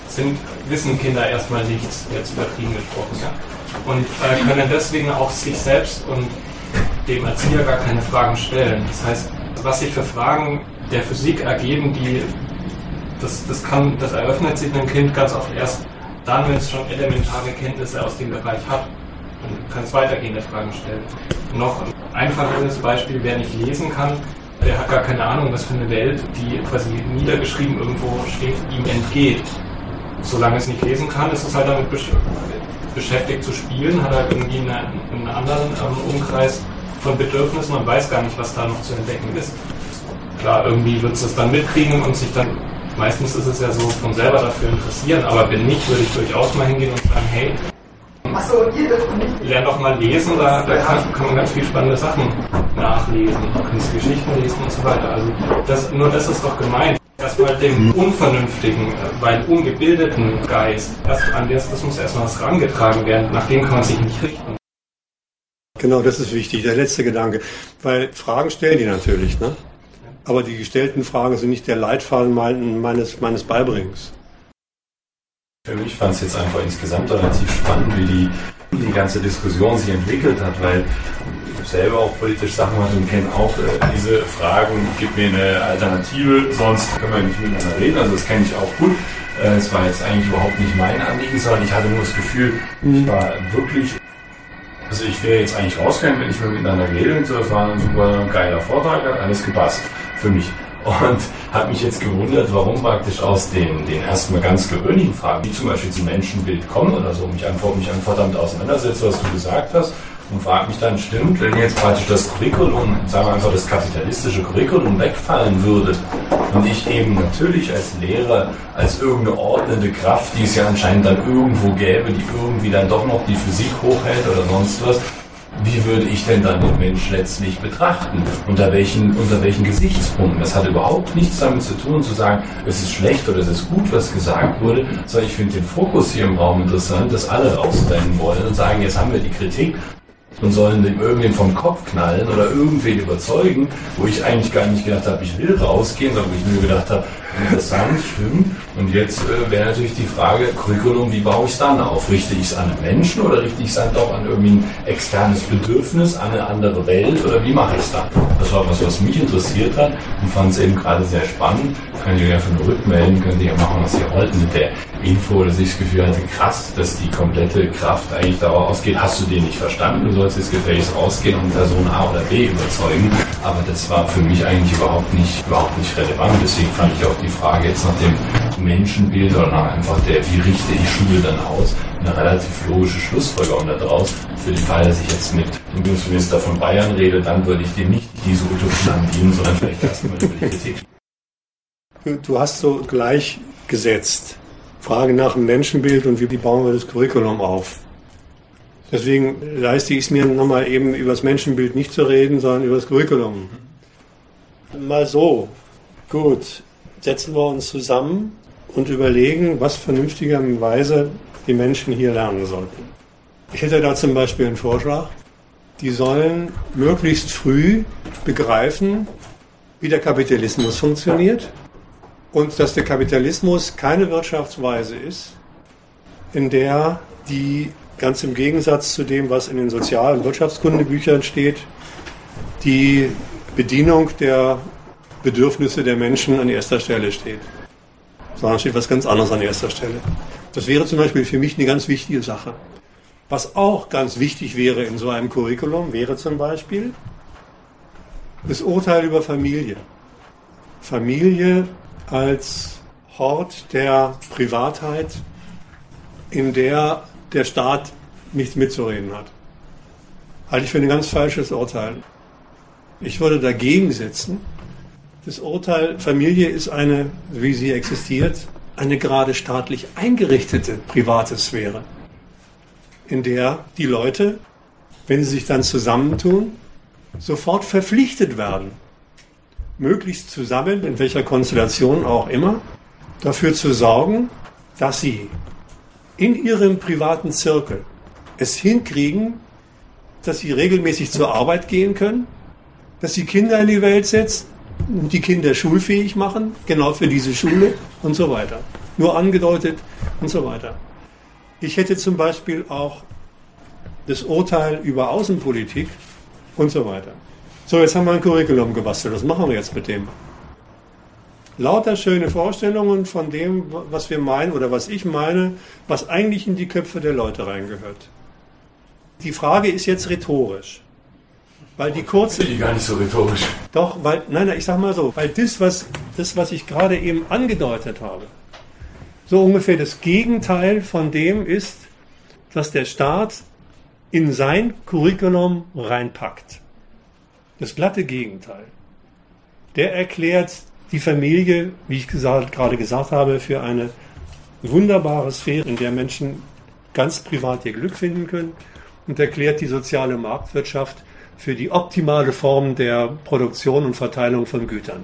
sind, wissen Kinder erstmal nichts, jetzt übertrieben gesprochen, ja. Und äh, können deswegen auch sich selbst und dem Erzieher gar keine Fragen stellen. Das heißt, was sich für Fragen der Physik ergeben, die das, das kann, das eröffnet sich einem Kind ganz oft erst dann, wenn es schon elementare Kenntnisse aus dem Bereich hat und kann es weitergehende Fragen stellen. Noch ein einfacheres Beispiel, wer nicht lesen kann, der hat gar keine Ahnung, was für eine Welt, die quasi niedergeschrieben irgendwo steht, ihm entgeht. Solange es nicht lesen kann, ist es halt damit beschäftigt zu spielen, hat halt irgendwie eine, einen anderen ähm, Umkreis von Bedürfnissen und weiß gar nicht, was da noch zu entdecken ist. Klar, irgendwie wird es das dann mitkriegen und sich dann, meistens ist es ja so, von selber dafür interessieren, aber wenn nicht, würde ich durchaus mal hingehen und sagen, hey, Achso, ihr dürft nicht. Lern doch mal lesen, da, da kann, kann, man ganz viele spannende Sachen nachlesen. Du kannst Geschichten lesen und so weiter. Also das, nur das ist doch gemeint. Erstmal dem unvernünftigen, weil ungebildeten Geist, erst an das, das muss erstmal was rangetragen werden, nach dem kann man sich nicht richten. Genau, das ist wichtig, der letzte Gedanke. Weil Fragen stellen die natürlich, ne? Aber die gestellten Fragen sind nicht der Leitfaden meines, meines Beibringens. Für mich fand es jetzt einfach insgesamt relativ spannend, wie die, die ganze Diskussion sich entwickelt hat, weil ich selber auch politisch Sachen mache und kenne auch äh, diese Fragen, gib mir eine Alternative, sonst können wir nicht miteinander reden. Also das kenne ich auch gut. Äh, es war jetzt eigentlich überhaupt nicht mein Anliegen, sondern ich hatte nur das Gefühl, ich war wirklich also ich wäre jetzt eigentlich rausgegangen, wenn ich miteinander geredet hätte. Das war ein super geiler Vortrag, hat alles gepasst für mich und habe mich jetzt gewundert, warum praktisch aus den, den erstmal ganz gewöhnlichen Fragen, wie zum Beispiel zum Menschenbild kommen oder so, mich einfach, mich einfach damit auseinandersetze, was du gesagt hast und frage mich dann, stimmt, wenn jetzt praktisch das Curriculum, sagen wir einfach das kapitalistische Curriculum wegfallen würde und ich eben natürlich als Lehrer, als irgendeine ordnende Kraft, die es ja anscheinend dann irgendwo gäbe, die irgendwie dann doch noch die Physik hochhält oder sonst was, wie würde ich denn dann den Mensch letztlich betrachten? Unter welchen, unter welchen Gesichtspunkten? Das hat überhaupt nichts damit zu tun, zu sagen, es ist schlecht oder es ist gut, was gesagt wurde, sondern ich finde den Fokus hier im Raum interessant, dass alle rausrennen wollen und sagen, jetzt haben wir die Kritik und sollen dem irgendwen vom Kopf knallen oder irgendwen überzeugen, wo ich eigentlich gar nicht gedacht habe, ich will rausgehen, sondern wo ich nur gedacht habe, interessant, stimmt. Und jetzt äh, wäre natürlich die Frage, Curriculum, wie baue ich es dann auf? Richte ich es an einen Menschen oder richte ich es dann doch an irgendwie ein externes Bedürfnis, an eine andere Welt oder wie mache ich es dann? Das war was, was mich interessiert hat und fand es eben gerade sehr spannend. Könnt ihr ja von rückmelden, könnt ihr ja machen, was ihr wollt mit der Info, dass ich das Gefühl hatte, krass, dass die komplette Kraft eigentlich darauf ausgeht, hast du den nicht verstanden, du sollst jetzt gefälligst rausgehen und Person A oder B überzeugen. Aber das war für mich eigentlich überhaupt nicht, überhaupt nicht relevant. Deswegen fand ich auch die Frage jetzt nach dem Menschenbild oder nach einfach der, wie richte ich Schule dann aus, eine relativ logische Schlussfolgerung daraus. Für den Fall, dass ich jetzt mit dem Bundesminister von Bayern rede, dann würde ich dem nicht diese Utopie andienen, sondern vielleicht erstmal über die Kritik. Du hast so gleichgesetzt. Frage nach dem Menschenbild und wie bauen wir das Curriculum auf. Deswegen leiste ich es mir nochmal eben über das Menschenbild nicht zu reden, sondern über das Curriculum. Mal so. Gut. Setzen wir uns zusammen und überlegen, was vernünftigerweise die Menschen hier lernen sollten. Ich hätte da zum Beispiel einen Vorschlag. Die sollen möglichst früh begreifen, wie der Kapitalismus funktioniert und dass der Kapitalismus keine Wirtschaftsweise ist, in der die ganz im Gegensatz zu dem, was in den Sozial- und Wirtschaftskundebüchern steht, die Bedienung der Bedürfnisse der Menschen an erster Stelle steht. Sondern steht was ganz anderes an erster Stelle. Das wäre zum Beispiel für mich eine ganz wichtige Sache. Was auch ganz wichtig wäre in so einem Curriculum, wäre zum Beispiel das Urteil über Familie. Familie als Hort der Privatheit, in der der Staat nichts mitzureden hat. Halte ich für ein ganz falsches Urteil. Ich würde dagegen setzen, das Urteil Familie ist eine, wie sie existiert, eine gerade staatlich eingerichtete private Sphäre, in der die Leute, wenn sie sich dann zusammentun, sofort verpflichtet werden, möglichst zusammen, in welcher Konstellation auch immer, dafür zu sorgen, dass sie in ihrem privaten Zirkel es hinkriegen, dass sie regelmäßig zur Arbeit gehen können, dass sie Kinder in die Welt setzen und die Kinder schulfähig machen, genau für diese Schule und so weiter. Nur angedeutet und so weiter. Ich hätte zum Beispiel auch das Urteil über Außenpolitik und so weiter. So, jetzt haben wir ein Curriculum gebastelt. Was machen wir jetzt mit dem? Lauter schöne Vorstellungen von dem, was wir meinen oder was ich meine, was eigentlich in die Köpfe der Leute reingehört. Die Frage ist jetzt rhetorisch. Weil die kurze. Ich gar nicht so rhetorisch. Doch, weil, nein, nein, ich sag mal so, weil das, was, das, was ich gerade eben angedeutet habe, so ungefähr das Gegenteil von dem ist, dass der Staat in sein Curriculum reinpackt. Das glatte Gegenteil. Der erklärt die Familie, wie ich gesagt, gerade gesagt habe, für eine wunderbare Sphäre, in der Menschen ganz privat ihr Glück finden können und erklärt die soziale Marktwirtschaft für die optimale Form der Produktion und Verteilung von Gütern.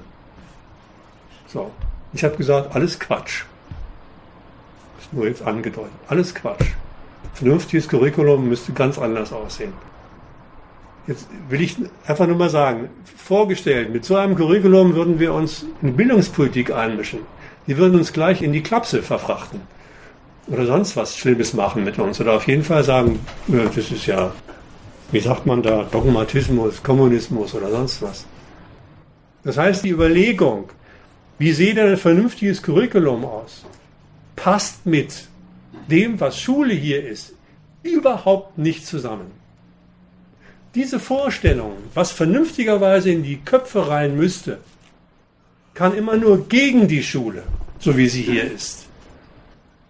So, ich habe gesagt, alles Quatsch. Ist nur jetzt angedeutet. Alles Quatsch. Vernünftiges Curriculum müsste ganz anders aussehen. Jetzt will ich einfach nur mal sagen, vorgestellt, mit so einem Curriculum würden wir uns in Bildungspolitik einmischen. Die würden uns gleich in die Klapse verfrachten. Oder sonst was Schlimmes machen mit uns. Oder auf jeden Fall sagen, das ist ja, wie sagt man da, Dogmatismus, Kommunismus oder sonst was. Das heißt, die Überlegung, wie sieht denn ein vernünftiges Curriculum aus, passt mit dem, was Schule hier ist, überhaupt nicht zusammen. Diese Vorstellung, was vernünftigerweise in die Köpfe rein müsste, kann immer nur gegen die Schule, so wie sie hier ist,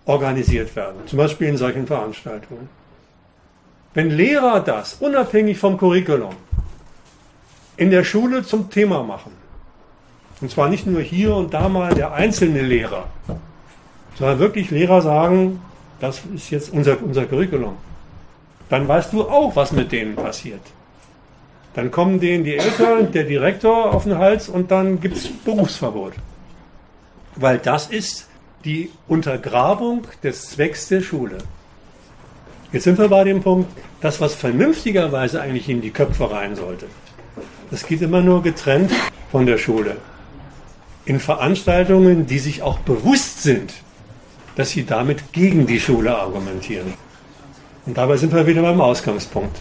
organisiert werden. Zum Beispiel in solchen Veranstaltungen. Wenn Lehrer das unabhängig vom Curriculum in der Schule zum Thema machen, und zwar nicht nur hier und da mal der einzelne Lehrer, sondern wirklich Lehrer sagen, das ist jetzt unser, unser Curriculum dann weißt du auch, was mit denen passiert. Dann kommen denen die Eltern, der Direktor auf den Hals und dann gibt es Berufsverbot. Weil das ist die Untergrabung des Zwecks der Schule. Jetzt sind wir bei dem Punkt, das, was vernünftigerweise eigentlich in die Köpfe rein sollte, das geht immer nur getrennt von der Schule. In Veranstaltungen, die sich auch bewusst sind, dass sie damit gegen die Schule argumentieren. Und dabei sind wir wieder beim Ausgangspunkt.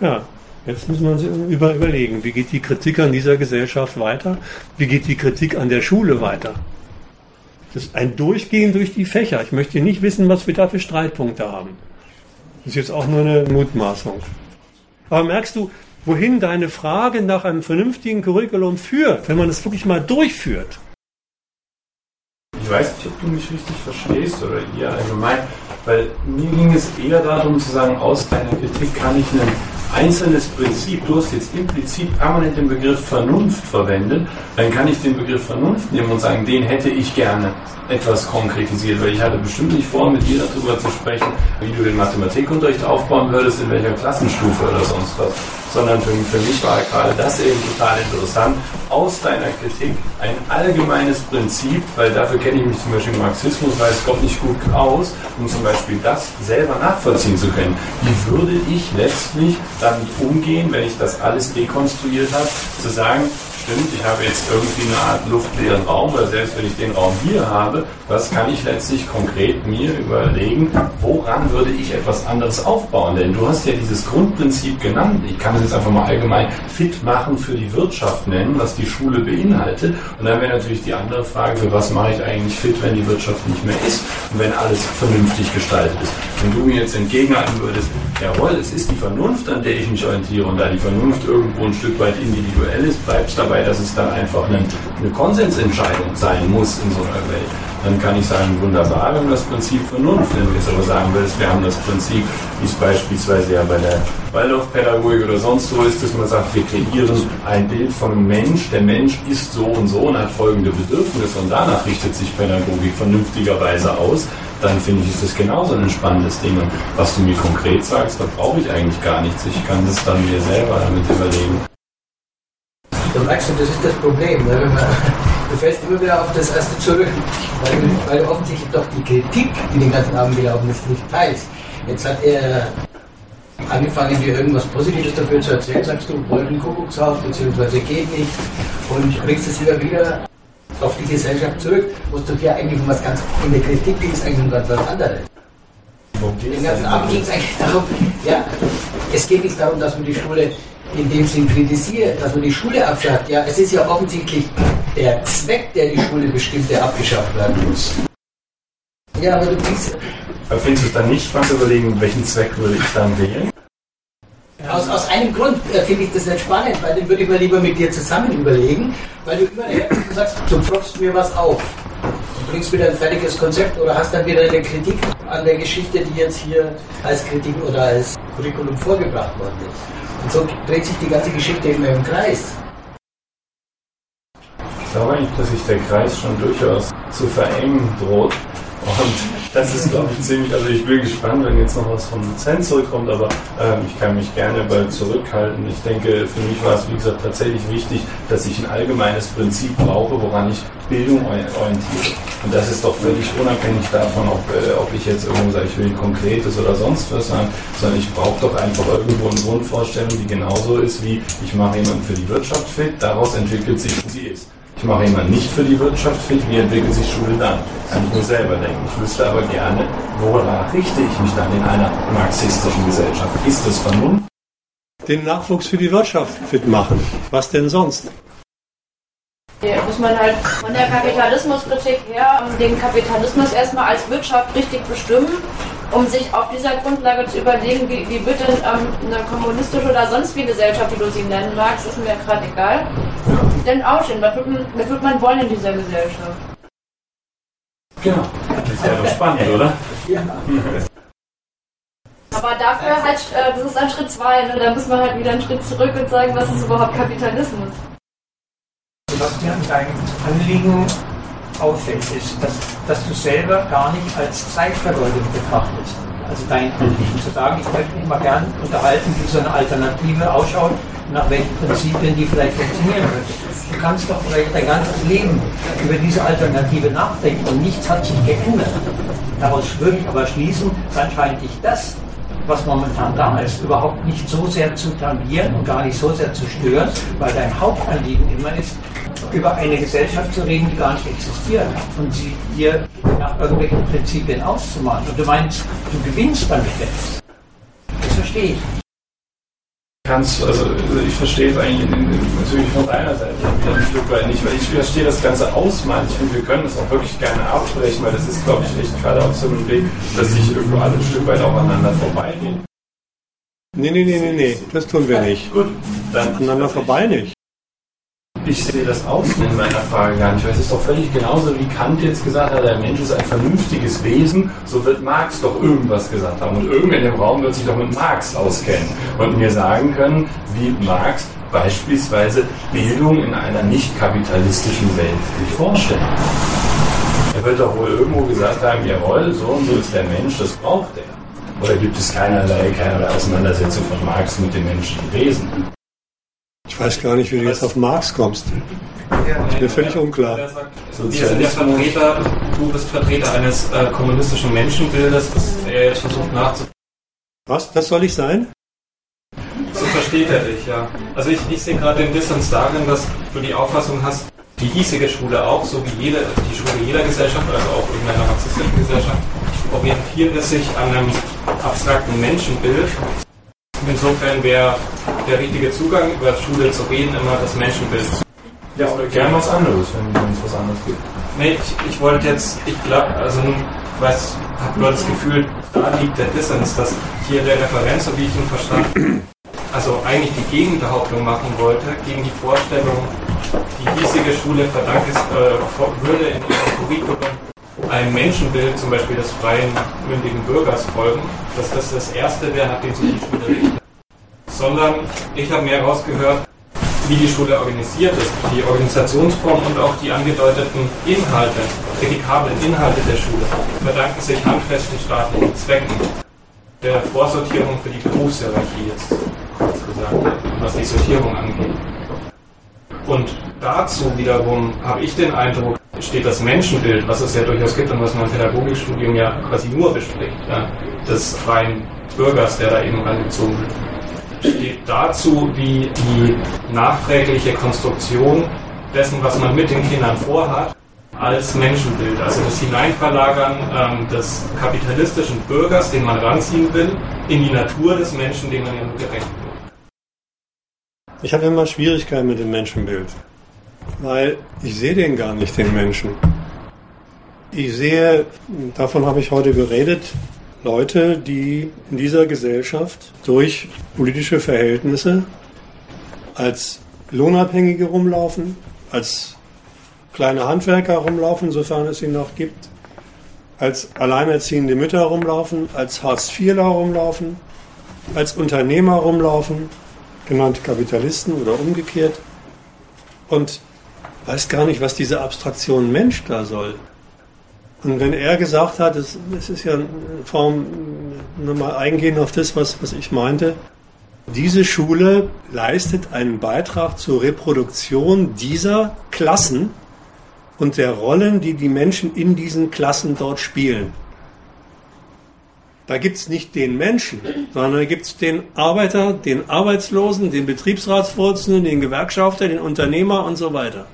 Ja, jetzt müssen wir uns über, überlegen, wie geht die Kritik an dieser Gesellschaft weiter? Wie geht die Kritik an der Schule weiter? Das ist ein Durchgehen durch die Fächer. Ich möchte nicht wissen, was wir da für Streitpunkte haben. Das ist jetzt auch nur eine Mutmaßung. Aber merkst du, wohin deine Frage nach einem vernünftigen Curriculum führt, wenn man es wirklich mal durchführt? Ich weiß nicht, ob du mich richtig verstehst oder ihr allgemein, weil mir ging es eher darum zu sagen, aus deiner Kritik kann ich ein einzelnes Prinzip, du hast jetzt implizit permanent den Begriff Vernunft verwendet, dann kann ich den Begriff Vernunft nehmen und sagen, den hätte ich gerne etwas konkretisiert, weil ich hatte bestimmt nicht vor, mit dir darüber zu sprechen, wie du den Mathematikunterricht aufbauen würdest, in welcher Klassenstufe oder sonst was, sondern für, für mich war gerade das eben total interessant, aus deiner Kritik ein allgemeines Prinzip, weil dafür kenne ich mich zum Beispiel im Marxismus, weiß Gott nicht gut aus, um zum Beispiel das selber nachvollziehen zu können. Wie würde ich letztlich damit umgehen, wenn ich das alles dekonstruiert habe, zu sagen, stimmt, ich habe jetzt irgendwie eine Art luftleeren Raum, weil selbst wenn ich den Raum hier habe, was kann ich letztlich konkret mir überlegen, woran würde ich etwas anderes aufbauen? Denn du hast ja dieses Grundprinzip genannt. Ich kann es jetzt einfach mal allgemein fit machen für die Wirtschaft nennen, was die Schule beinhaltet. Und dann wäre natürlich die andere Frage, für was mache ich eigentlich fit, wenn die Wirtschaft nicht mehr ist und wenn alles vernünftig gestaltet ist. Wenn du mir jetzt entgegenhalten würdest, jawohl, es ist die Vernunft, an der ich mich orientiere und da die Vernunft irgendwo ein Stück weit individuell ist, bleibst dabei, dass es dann einfach eine, eine Konsensentscheidung sein muss in so einer Welt. Dann kann ich sagen, wunderbar, wir haben das Prinzip Vernunft. Wenn du jetzt aber sagen willst, wir haben das Prinzip, wie es beispielsweise ja bei der Waldorfpädagogik oder sonst so ist, dass man sagt, wir kreieren ein Bild von einem Mensch, der Mensch ist so und so und hat folgende Bedürfnisse und danach richtet sich Pädagogik vernünftigerweise aus, dann finde ich, ist das genauso ein spannendes Ding. Und was du mir konkret sagst, da brauche ich eigentlich gar nichts. Ich kann das dann mir selber damit überlegen. Du merkst du, das ist das Problem. Ne? Du fällst immer wieder auf das erste zurück, weil, weil offensichtlich doch die Kritik, die den ganzen Abend gelaufen ist, nicht teilst. Jetzt hat er angefangen, dir irgendwas Positives dafür zu erzählen, sagst du, Wolkenkuckuckshaus, beziehungsweise geht nicht, und bringst es wieder wieder auf die Gesellschaft zurück, wo es doch hier eigentlich um was ganz, in der Kritik ging es eigentlich um ganz was anderes. Den ganzen Abend ging es eigentlich darum, ja, es geht nicht darum, dass man die Schule in dem Sinn kritisiert, dass man die Schule abschafft. Ja, es ist ja offensichtlich der Zweck, der die Schule bestimmt, der abgeschafft werden muss. Ja, aber du bringst Aber findest du es dann nicht spannend zu überlegen, welchen Zweck würde ich dann wählen? Aus, aus einem Grund äh, finde ich das nicht spannend, weil den würde ich mir lieber mit dir zusammen überlegen, weil du immer du sagst, du pfropfst mir was auf. Du bringst wieder ein fertiges Konzept oder hast dann wieder eine Kritik an der Geschichte, die jetzt hier als Kritik oder als Curriculum vorgebracht worden ist. Und so dreht sich die ganze Geschichte immer im Kreis. Ich glaube eigentlich, dass sich der Kreis schon durchaus zu verengen droht. Und das ist, glaube ich, ziemlich, also ich bin gespannt, wenn jetzt noch was vom Dozent zurückkommt, aber ähm, ich kann mich gerne bald zurückhalten. Ich denke, für mich war es, wie gesagt, tatsächlich wichtig, dass ich ein allgemeines Prinzip brauche, woran ich Bildung orientiere. Und das ist doch völlig unabhängig davon, ob, äh, ob ich jetzt irgendwo sage, ich will ein konkretes oder sonst was sagen, sondern ich brauche doch einfach irgendwo eine Grundvorstellung, die genauso ist wie, ich mache jemanden für die Wirtschaft fit, daraus entwickelt sich, wie sie ist. Ich mache jemanden nicht für die Wirtschaft fit, wie entwickelt sich Schule dann? Kann ich nur selber denken. Ich wüsste aber gerne, woran richte ich mich dann in einer marxistischen Gesellschaft? Ist das Vernunft? Den Nachwuchs für die Wirtschaft fit machen. Was denn sonst? Hier muss man halt von der Kapitalismuskritik her den Kapitalismus erstmal als Wirtschaft richtig bestimmen, um sich auf dieser Grundlage zu überlegen, wie, wie wird denn ähm, eine kommunistische oder sonst wie Gesellschaft, wie du sie nennen magst, ist mir gerade egal, denn aussehen, was wird, man, was wird man wollen in dieser Gesellschaft? Genau. Das ist ja doch spannend, oder? Aber dafür halt, äh, das ist dann Schritt zwei, ne? da muss man halt wieder einen Schritt zurück und sagen, was ist überhaupt Kapitalismus? Was mir an deinem Anliegen auffällt, ist, dass, dass du selber gar nicht als Zeitvergeudung betrachtest. Also dein Anliegen zu sagen, ich möchte mich mal gern unterhalten, wie so eine Alternative ausschaut, nach welchen Prinzipien die vielleicht funktionieren könnte. Du kannst doch vielleicht dein ganzes Leben über diese Alternative nachdenken und nichts hat sich geändert. Daraus würde ich aber schließen, dann scheint dich das, was momentan da ist, überhaupt nicht so sehr zu tangieren und gar nicht so sehr zu stören, weil dein Hauptanliegen immer ist, über eine Gesellschaft zu reden, die gar nicht existiert und sie dir nach irgendwelchen Prinzipien auszumalen. Und du meinst, du gewinnst damit etwas. Das verstehe ich. Kannst, also ich verstehe es eigentlich in, in, natürlich von deiner Seite ein Stück weit nicht, weil ich verstehe das ganze Ausmalen. Ich finde, wir können das auch wirklich gerne abbrechen, weil das ist, glaube ich, echt gerade auf so einem Weg, dass sich irgendwo alle ein Stück weit aufeinander vorbeigehen. Nee, nee, nee, nee, nee, das tun wir nicht. Gut, dann Aneinander vorbei nicht. Ich sehe das Außen in meiner Frage gar nicht, weil es ist doch völlig genauso, wie Kant jetzt gesagt hat, der Mensch ist ein vernünftiges Wesen, so wird Marx doch irgendwas gesagt haben. Und irgendwer in dem Raum wird sich doch mit Marx auskennen und mir sagen können, wie Marx beispielsweise Bildung in einer nicht kapitalistischen Welt sich vorstellt. Er wird doch wohl irgendwo gesagt haben, jawohl, so und so ist der Mensch, das braucht er. Oder gibt es keinerlei, keinerlei Auseinandersetzung von Marx mit dem menschlichen Wesen? Ich weiß gar nicht, wie du jetzt auf Marx kommst. Ist mir völlig unklar. Wir sind ja Vertreter, du bist Vertreter eines äh, kommunistischen Menschenbildes, das er jetzt versucht nachzuvollziehen. Was? Das soll ich sein? So versteht er dich, ja. Also ich, ich sehe gerade den Dissens darin, dass du die Auffassung hast, die hiesige Schule auch, so wie jede, die Schule jeder Gesellschaft, also auch irgendeiner marxistischen Gesellschaft, orientiert es sich an einem abstrakten Menschenbild. Insofern wäre der richtige Zugang, über Schule zu reden, immer das Menschenbild. Ja, oder gern was anderes, wenn es was anderes gibt. Nee, ich, ich wollte jetzt, ich glaube, also nun, ich weiß, habe nur das Gefühl, da liegt der Dissens, dass hier der Referenz, so wie ich ihn verstanden also eigentlich die Gegenbehauptung machen wollte, gegen die Vorstellung, die hiesige Schule verdankt es, äh, würde in ihrem Curriculum einem Menschenbild, zum Beispiel des freien, mündigen Bürgers folgen, dass das das Erste wäre, nach dem sich die Schule richtet. Sondern ich habe mehr rausgehört, wie die Schule organisiert ist, die Organisationsform und auch die angedeuteten Inhalte, kritikablen Inhalte der Schule, verdanken sich handfesten staatlichen Zwecken. Der Vorsortierung für die Berufshierarchie jetzt, kurz gesagt, was die Sortierung angeht. Und dazu wiederum habe ich den Eindruck, steht das Menschenbild, was es ja durchaus gibt und was man im Pädagogikstudium ja quasi nur bespricht, ja, des freien Bürgers, der da eben rangezogen wird steht dazu, wie die nachträgliche Konstruktion dessen, was man mit den Kindern vorhat, als Menschenbild. Also das Hineinverlagern ähm, des kapitalistischen Bürgers, den man ranziehen will, in die Natur des Menschen, dem man ja gerecht. Ich habe immer Schwierigkeiten mit dem Menschenbild, weil ich sehe den gar nicht, den Menschen. Ich sehe, davon habe ich heute geredet, Leute, die in dieser Gesellschaft durch politische Verhältnisse als Lohnabhängige rumlaufen, als kleine Handwerker rumlaufen, sofern es sie noch gibt, als alleinerziehende Mütter rumlaufen, als Hartz-IVler rumlaufen, als Unternehmer rumlaufen, genannt Kapitalisten oder umgekehrt, und weiß gar nicht, was diese Abstraktion Mensch da soll. Und wenn er gesagt hat, es, es ist ja in Form, nochmal eingehen auf das, was, was ich meinte, diese Schule leistet einen Beitrag zur Reproduktion dieser Klassen und der Rollen, die die Menschen in diesen Klassen dort spielen. Da gibt es nicht den Menschen, sondern da gibt es den Arbeiter, den Arbeitslosen, den Betriebsratsvorsitzenden, den Gewerkschafter, den Unternehmer und so weiter.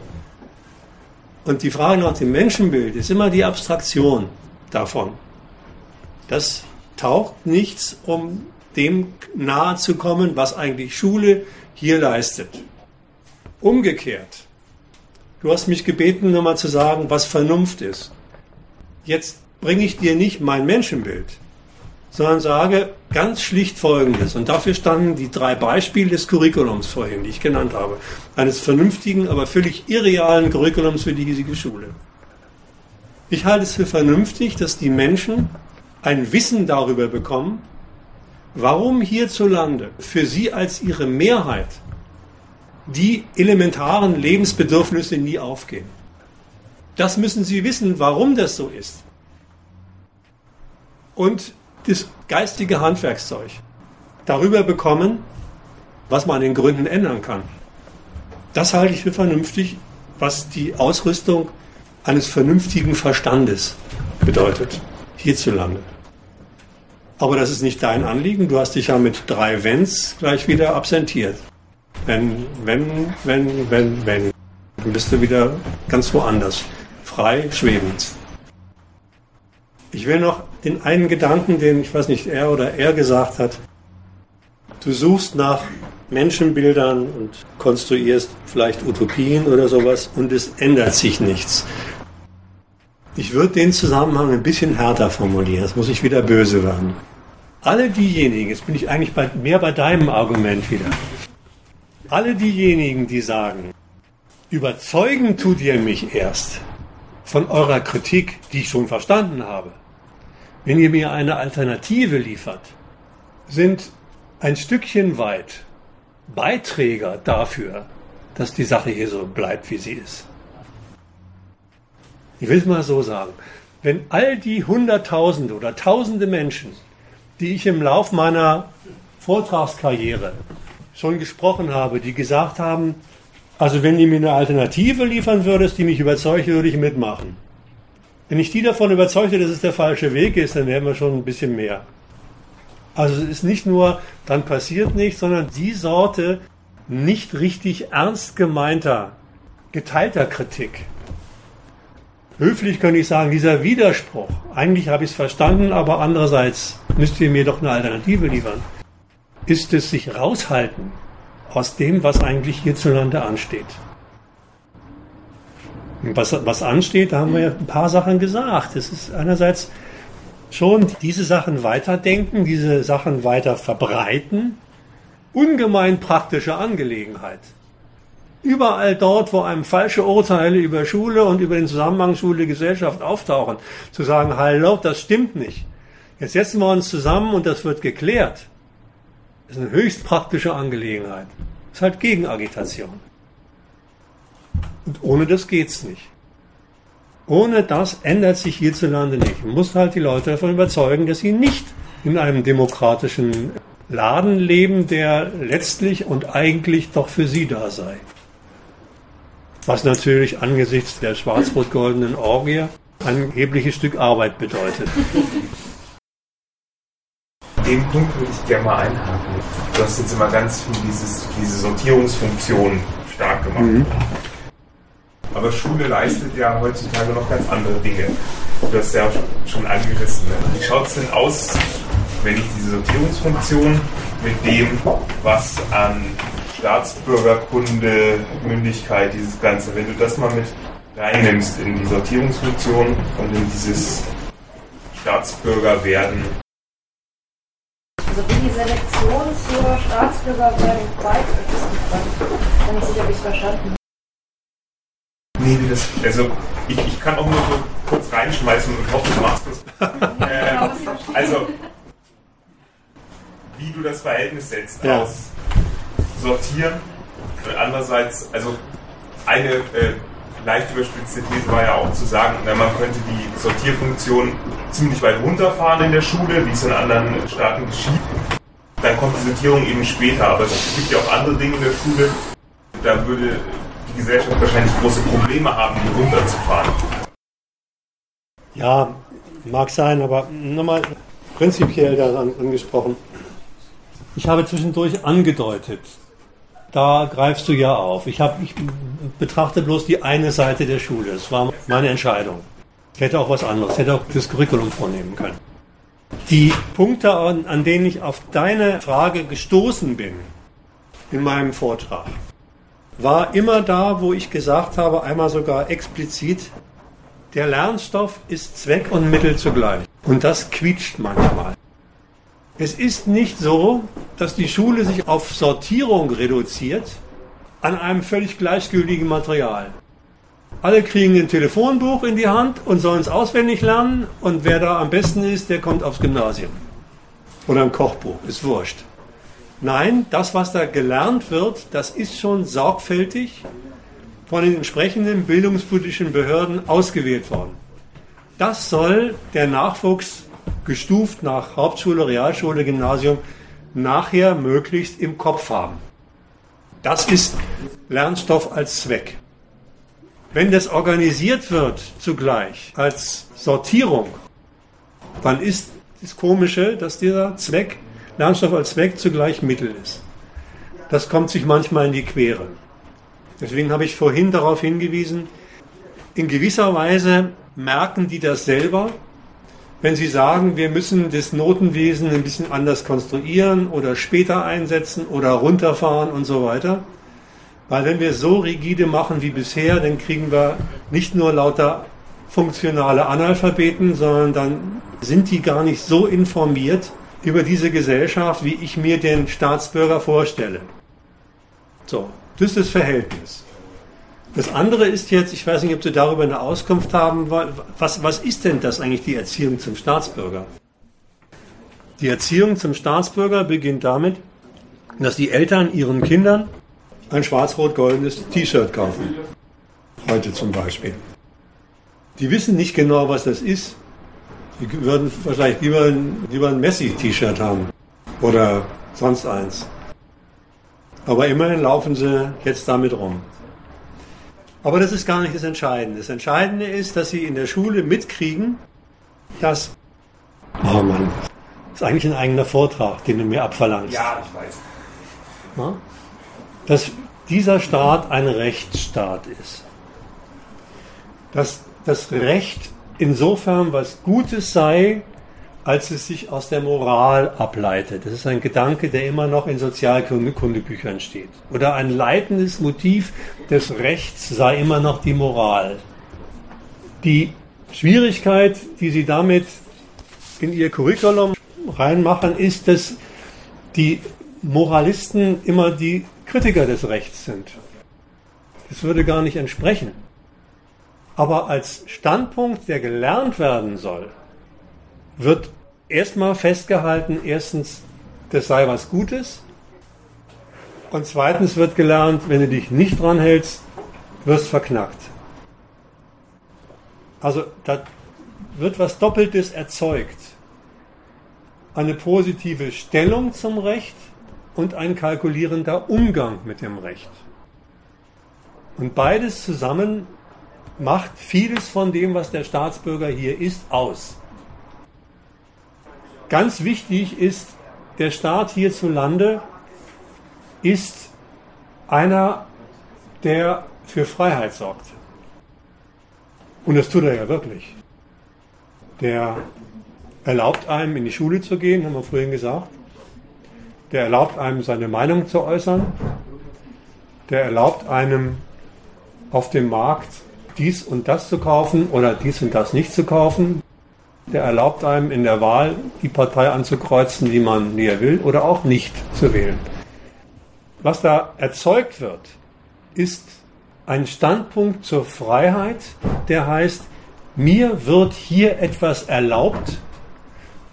Und die Frage nach dem Menschenbild ist immer die Abstraktion davon. Das taucht nichts, um dem nahe zu kommen, was eigentlich Schule hier leistet. Umgekehrt. Du hast mich gebeten, nochmal zu sagen, was Vernunft ist. Jetzt bringe ich dir nicht mein Menschenbild, sondern sage ganz schlicht Folgendes. Und dafür standen die drei Beispiele des Curriculums vorhin, die ich genannt habe. Eines vernünftigen, aber völlig irrealen Curriculums für die hiesige Schule. Ich halte es für vernünftig, dass die Menschen ein Wissen darüber bekommen, warum hierzulande für sie als ihre Mehrheit die elementaren Lebensbedürfnisse nie aufgehen. Das müssen sie wissen, warum das so ist. Und das geistige Handwerkszeug darüber bekommen, was man an den Gründen ändern kann. Das halte ich für vernünftig, was die Ausrüstung eines vernünftigen Verstandes bedeutet, hierzulande. Aber das ist nicht dein Anliegen. Du hast dich ja mit drei Wenns gleich wieder absentiert. Wenn, wenn, wenn, wenn, wenn. Dann bist du wieder ganz woanders. Frei schwebend. Ich will noch den einen Gedanken, den ich weiß nicht, er oder er gesagt hat. Du suchst nach Menschenbildern und konstruierst vielleicht Utopien oder sowas und es ändert sich nichts. Ich würde den Zusammenhang ein bisschen härter formulieren, das muss ich wieder böse werden. Alle diejenigen, jetzt bin ich eigentlich bei, mehr bei deinem Argument wieder, alle diejenigen, die sagen, überzeugen tut ihr mich erst von eurer Kritik, die ich schon verstanden habe, wenn ihr mir eine Alternative liefert, sind ein Stückchen weit Beiträger dafür, dass die Sache hier so bleibt, wie sie ist. Ich will es mal so sagen. Wenn all die Hunderttausende oder Tausende Menschen, die ich im Lauf meiner Vortragskarriere schon gesprochen habe, die gesagt haben, also wenn du mir eine Alternative liefern würdest, die mich überzeugt, würde ich mitmachen. Wenn ich die davon überzeugte, dass es der falsche Weg ist, dann wären wir schon ein bisschen mehr. Also es ist nicht nur, dann passiert nichts, sondern die Sorte nicht richtig ernst gemeinter, geteilter Kritik. Höflich könnte ich sagen, dieser Widerspruch, eigentlich habe ich es verstanden, aber andererseits müsst ihr mir doch eine Alternative liefern, ist es sich raushalten aus dem, was eigentlich hierzulande ansteht. Was, was ansteht, da haben wir ja ein paar Sachen gesagt. Es ist einerseits schon diese Sachen weiterdenken, diese Sachen weiter verbreiten. Ungemein praktische Angelegenheit. Überall dort, wo einem falsche Urteile über Schule und über den Zusammenhang Schule-Gesellschaft auftauchen, zu sagen, hallo, das stimmt nicht. Jetzt setzen wir uns zusammen und das wird geklärt. Das ist eine höchst praktische Angelegenheit. Das ist halt Gegenagitation. Und ohne das geht's nicht. Ohne das ändert sich hierzulande nicht. Man muss halt die Leute davon überzeugen, dass sie nicht in einem demokratischen Laden leben, der letztlich und eigentlich doch für sie da sei. Was natürlich angesichts der schwarz-rot-goldenen Orgie ein erhebliches Stück Arbeit bedeutet. Den Punkt würde ich gerne mal einhaken. Du hast jetzt immer ganz viel dieses, diese Sortierungsfunktion stark gemacht. Mhm. Aber Schule leistet ja heutzutage noch ganz andere Dinge. Du hast ja schon angerissen. Ne? Wie schaut es denn aus, wenn ich diese Sortierungsfunktion mit dem, was an Staatsbürgerkunde, Mündigkeit, dieses Ganze, wenn du das mal mit reinnimmst in die Sortierungsfunktion und in dieses Staatsbürgerwerden. Also wie die Selektion zur Staatsbürgerwerdung beiträgt, ist gefragt. Ich bin nicht sicher, ob ich verstanden. Nee, das. Also, ich, ich kann auch nur so kurz reinschmeißen und hoffe, du machst das. äh, also, wie du das Verhältnis setzt ja. aus Sortieren und andererseits, also eine äh, leicht überspitzte These war ja auch zu sagen, na, man könnte die Sortierfunktion ziemlich weit runterfahren in der Schule, wie es in anderen Staaten geschieht. Dann kommt die Sortierung eben später, aber es gibt ja auch andere Dinge in der Schule. Da würde die Gesellschaft wahrscheinlich große Probleme haben, die runterzufahren. Ja, mag sein, aber nochmal prinzipiell daran angesprochen. Ich habe zwischendurch angedeutet, da greifst du ja auf. Ich, hab, ich betrachte bloß die eine Seite der Schule. Es war meine Entscheidung. Ich hätte auch was anderes, hätte auch das Curriculum vornehmen können. Die Punkte, an denen ich auf deine Frage gestoßen bin in meinem Vortrag, war immer da, wo ich gesagt habe, einmal sogar explizit, der Lernstoff ist Zweck und Mittel zugleich. Und das quietscht manchmal. Es ist nicht so, dass die Schule sich auf Sortierung reduziert an einem völlig gleichgültigen Material. Alle kriegen ein Telefonbuch in die Hand und sollen es auswendig lernen und wer da am besten ist, der kommt aufs Gymnasium. Oder ein Kochbuch, ist wurscht. Nein, das, was da gelernt wird, das ist schon sorgfältig von den entsprechenden bildungspolitischen Behörden ausgewählt worden. Das soll der Nachwuchs gestuft nach Hauptschule, Realschule, Gymnasium nachher möglichst im Kopf haben. Das ist Lernstoff als Zweck. Wenn das organisiert wird zugleich als Sortierung, dann ist das Komische, dass dieser Zweck Lernstoff als Zweck zugleich Mittel ist. Das kommt sich manchmal in die Quere. Deswegen habe ich vorhin darauf hingewiesen, in gewisser Weise merken die das selber, wenn Sie sagen, wir müssen das Notenwesen ein bisschen anders konstruieren oder später einsetzen oder runterfahren und so weiter. Weil wenn wir so rigide machen wie bisher, dann kriegen wir nicht nur lauter funktionale Analphabeten, sondern dann sind die gar nicht so informiert über diese Gesellschaft, wie ich mir den Staatsbürger vorstelle. So, das ist das Verhältnis. Das andere ist jetzt, ich weiß nicht, ob Sie darüber eine Auskunft haben, was, was ist denn das eigentlich, die Erziehung zum Staatsbürger? Die Erziehung zum Staatsbürger beginnt damit, dass die Eltern ihren Kindern ein schwarz-rot-goldenes T-Shirt kaufen. Heute zum Beispiel. Die wissen nicht genau, was das ist. Die würden wahrscheinlich lieber ein, lieber ein Messi-T-Shirt haben. Oder sonst eins. Aber immerhin laufen sie jetzt damit rum. Aber das ist gar nicht das Entscheidende. Das Entscheidende ist, dass sie in der Schule mitkriegen, dass. Oh Mann, das ist eigentlich ein eigener Vortrag, den du mir abverlangst. Ja, ich weiß. Ja? Dass dieser Staat ein Rechtsstaat ist. Dass das Recht insofern was Gutes sei, als es sich aus der Moral ableitet. Das ist ein Gedanke, der immer noch in Sozialkundebüchern steht. Oder ein leitendes Motiv des Rechts sei immer noch die Moral. Die Schwierigkeit, die Sie damit in Ihr Curriculum reinmachen, ist, dass die Moralisten immer die Kritiker des Rechts sind. Das würde gar nicht entsprechen. Aber als Standpunkt, der gelernt werden soll, wird erstmal festgehalten, erstens, das sei was Gutes. Und zweitens wird gelernt, wenn du dich nicht dran hältst, wirst verknackt. Also da wird was Doppeltes erzeugt. Eine positive Stellung zum Recht und ein kalkulierender Umgang mit dem Recht. Und beides zusammen macht vieles von dem, was der Staatsbürger hier ist, aus. Ganz wichtig ist, der Staat hierzulande ist einer, der für Freiheit sorgt. Und das tut er ja wirklich. Der erlaubt einem, in die Schule zu gehen, haben wir vorhin gesagt. Der erlaubt einem, seine Meinung zu äußern. Der erlaubt einem, auf dem Markt dies und das zu kaufen oder dies und das nicht zu kaufen. Der erlaubt einem in der Wahl die Partei anzukreuzen, die man näher will oder auch nicht zu wählen. Was da erzeugt wird, ist ein Standpunkt zur Freiheit, der heißt, mir wird hier etwas erlaubt,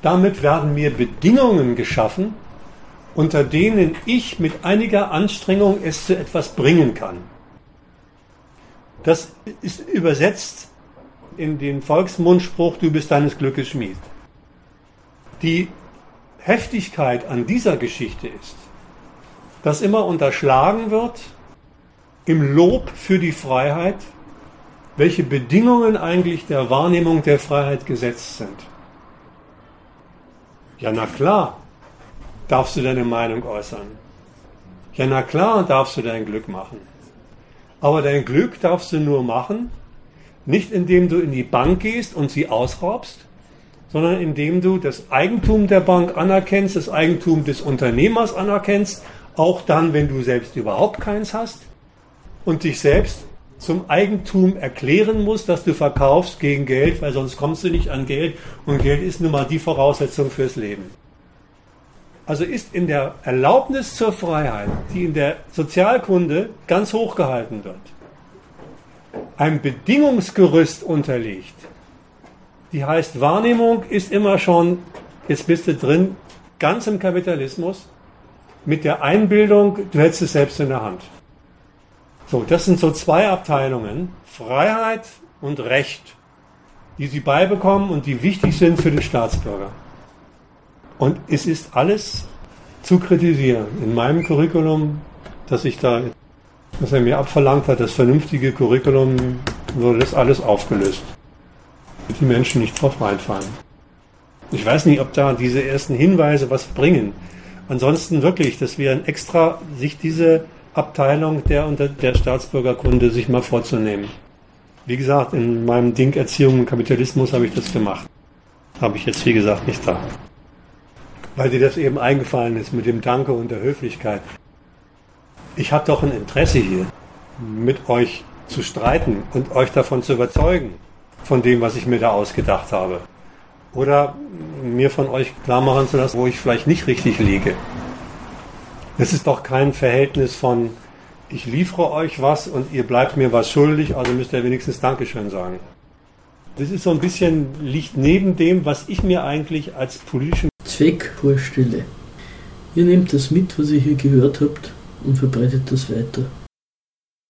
damit werden mir Bedingungen geschaffen, unter denen ich mit einiger Anstrengung es zu etwas bringen kann. Das ist übersetzt in den Volksmundspruch, du bist deines Glückes Schmied. Die Heftigkeit an dieser Geschichte ist, dass immer unterschlagen wird im Lob für die Freiheit, welche Bedingungen eigentlich der Wahrnehmung der Freiheit gesetzt sind. Ja, na klar, darfst du deine Meinung äußern. Ja, na klar, darfst du dein Glück machen. Aber dein Glück darfst du nur machen, nicht indem du in die Bank gehst und sie ausraubst, sondern indem du das Eigentum der Bank anerkennst, das Eigentum des Unternehmers anerkennst, auch dann, wenn du selbst überhaupt keins hast und dich selbst zum Eigentum erklären musst, dass du verkaufst gegen Geld, weil sonst kommst du nicht an Geld und Geld ist nun mal die Voraussetzung fürs Leben. Also ist in der Erlaubnis zur Freiheit, die in der Sozialkunde ganz hoch gehalten wird, ein Bedingungsgerüst unterliegt. Die heißt, Wahrnehmung ist immer schon, jetzt bist du drin, ganz im Kapitalismus, mit der Einbildung, du hältst es selbst in der Hand. So, das sind so zwei Abteilungen, Freiheit und Recht, die sie beibekommen und die wichtig sind für den Staatsbürger. Und es ist alles zu kritisieren. In meinem Curriculum, das ich da was er mir abverlangt hat, das vernünftige Curriculum, wurde das alles aufgelöst. Die Menschen nicht drauf reinfallen. Ich weiß nicht, ob da diese ersten Hinweise was bringen. Ansonsten wirklich, das wäre ein extra, sich diese Abteilung der der Staatsbürgerkunde sich mal vorzunehmen. Wie gesagt, in meinem Ding Erziehung und Kapitalismus habe ich das gemacht. habe ich jetzt wie gesagt nicht da. Weil dir das eben eingefallen ist mit dem Danke und der Höflichkeit. Ich habe doch ein Interesse hier, mit euch zu streiten und euch davon zu überzeugen, von dem, was ich mir da ausgedacht habe. Oder mir von euch klar machen zu lassen, wo ich vielleicht nicht richtig liege. Es ist doch kein Verhältnis von, ich liefere euch was und ihr bleibt mir was schuldig, also müsst ihr wenigstens Dankeschön sagen. Das ist so ein bisschen, liegt neben dem, was ich mir eigentlich als politischen Zweck vorstelle. Ihr nehmt das mit, was ihr hier gehört habt und verbreitet das weiter.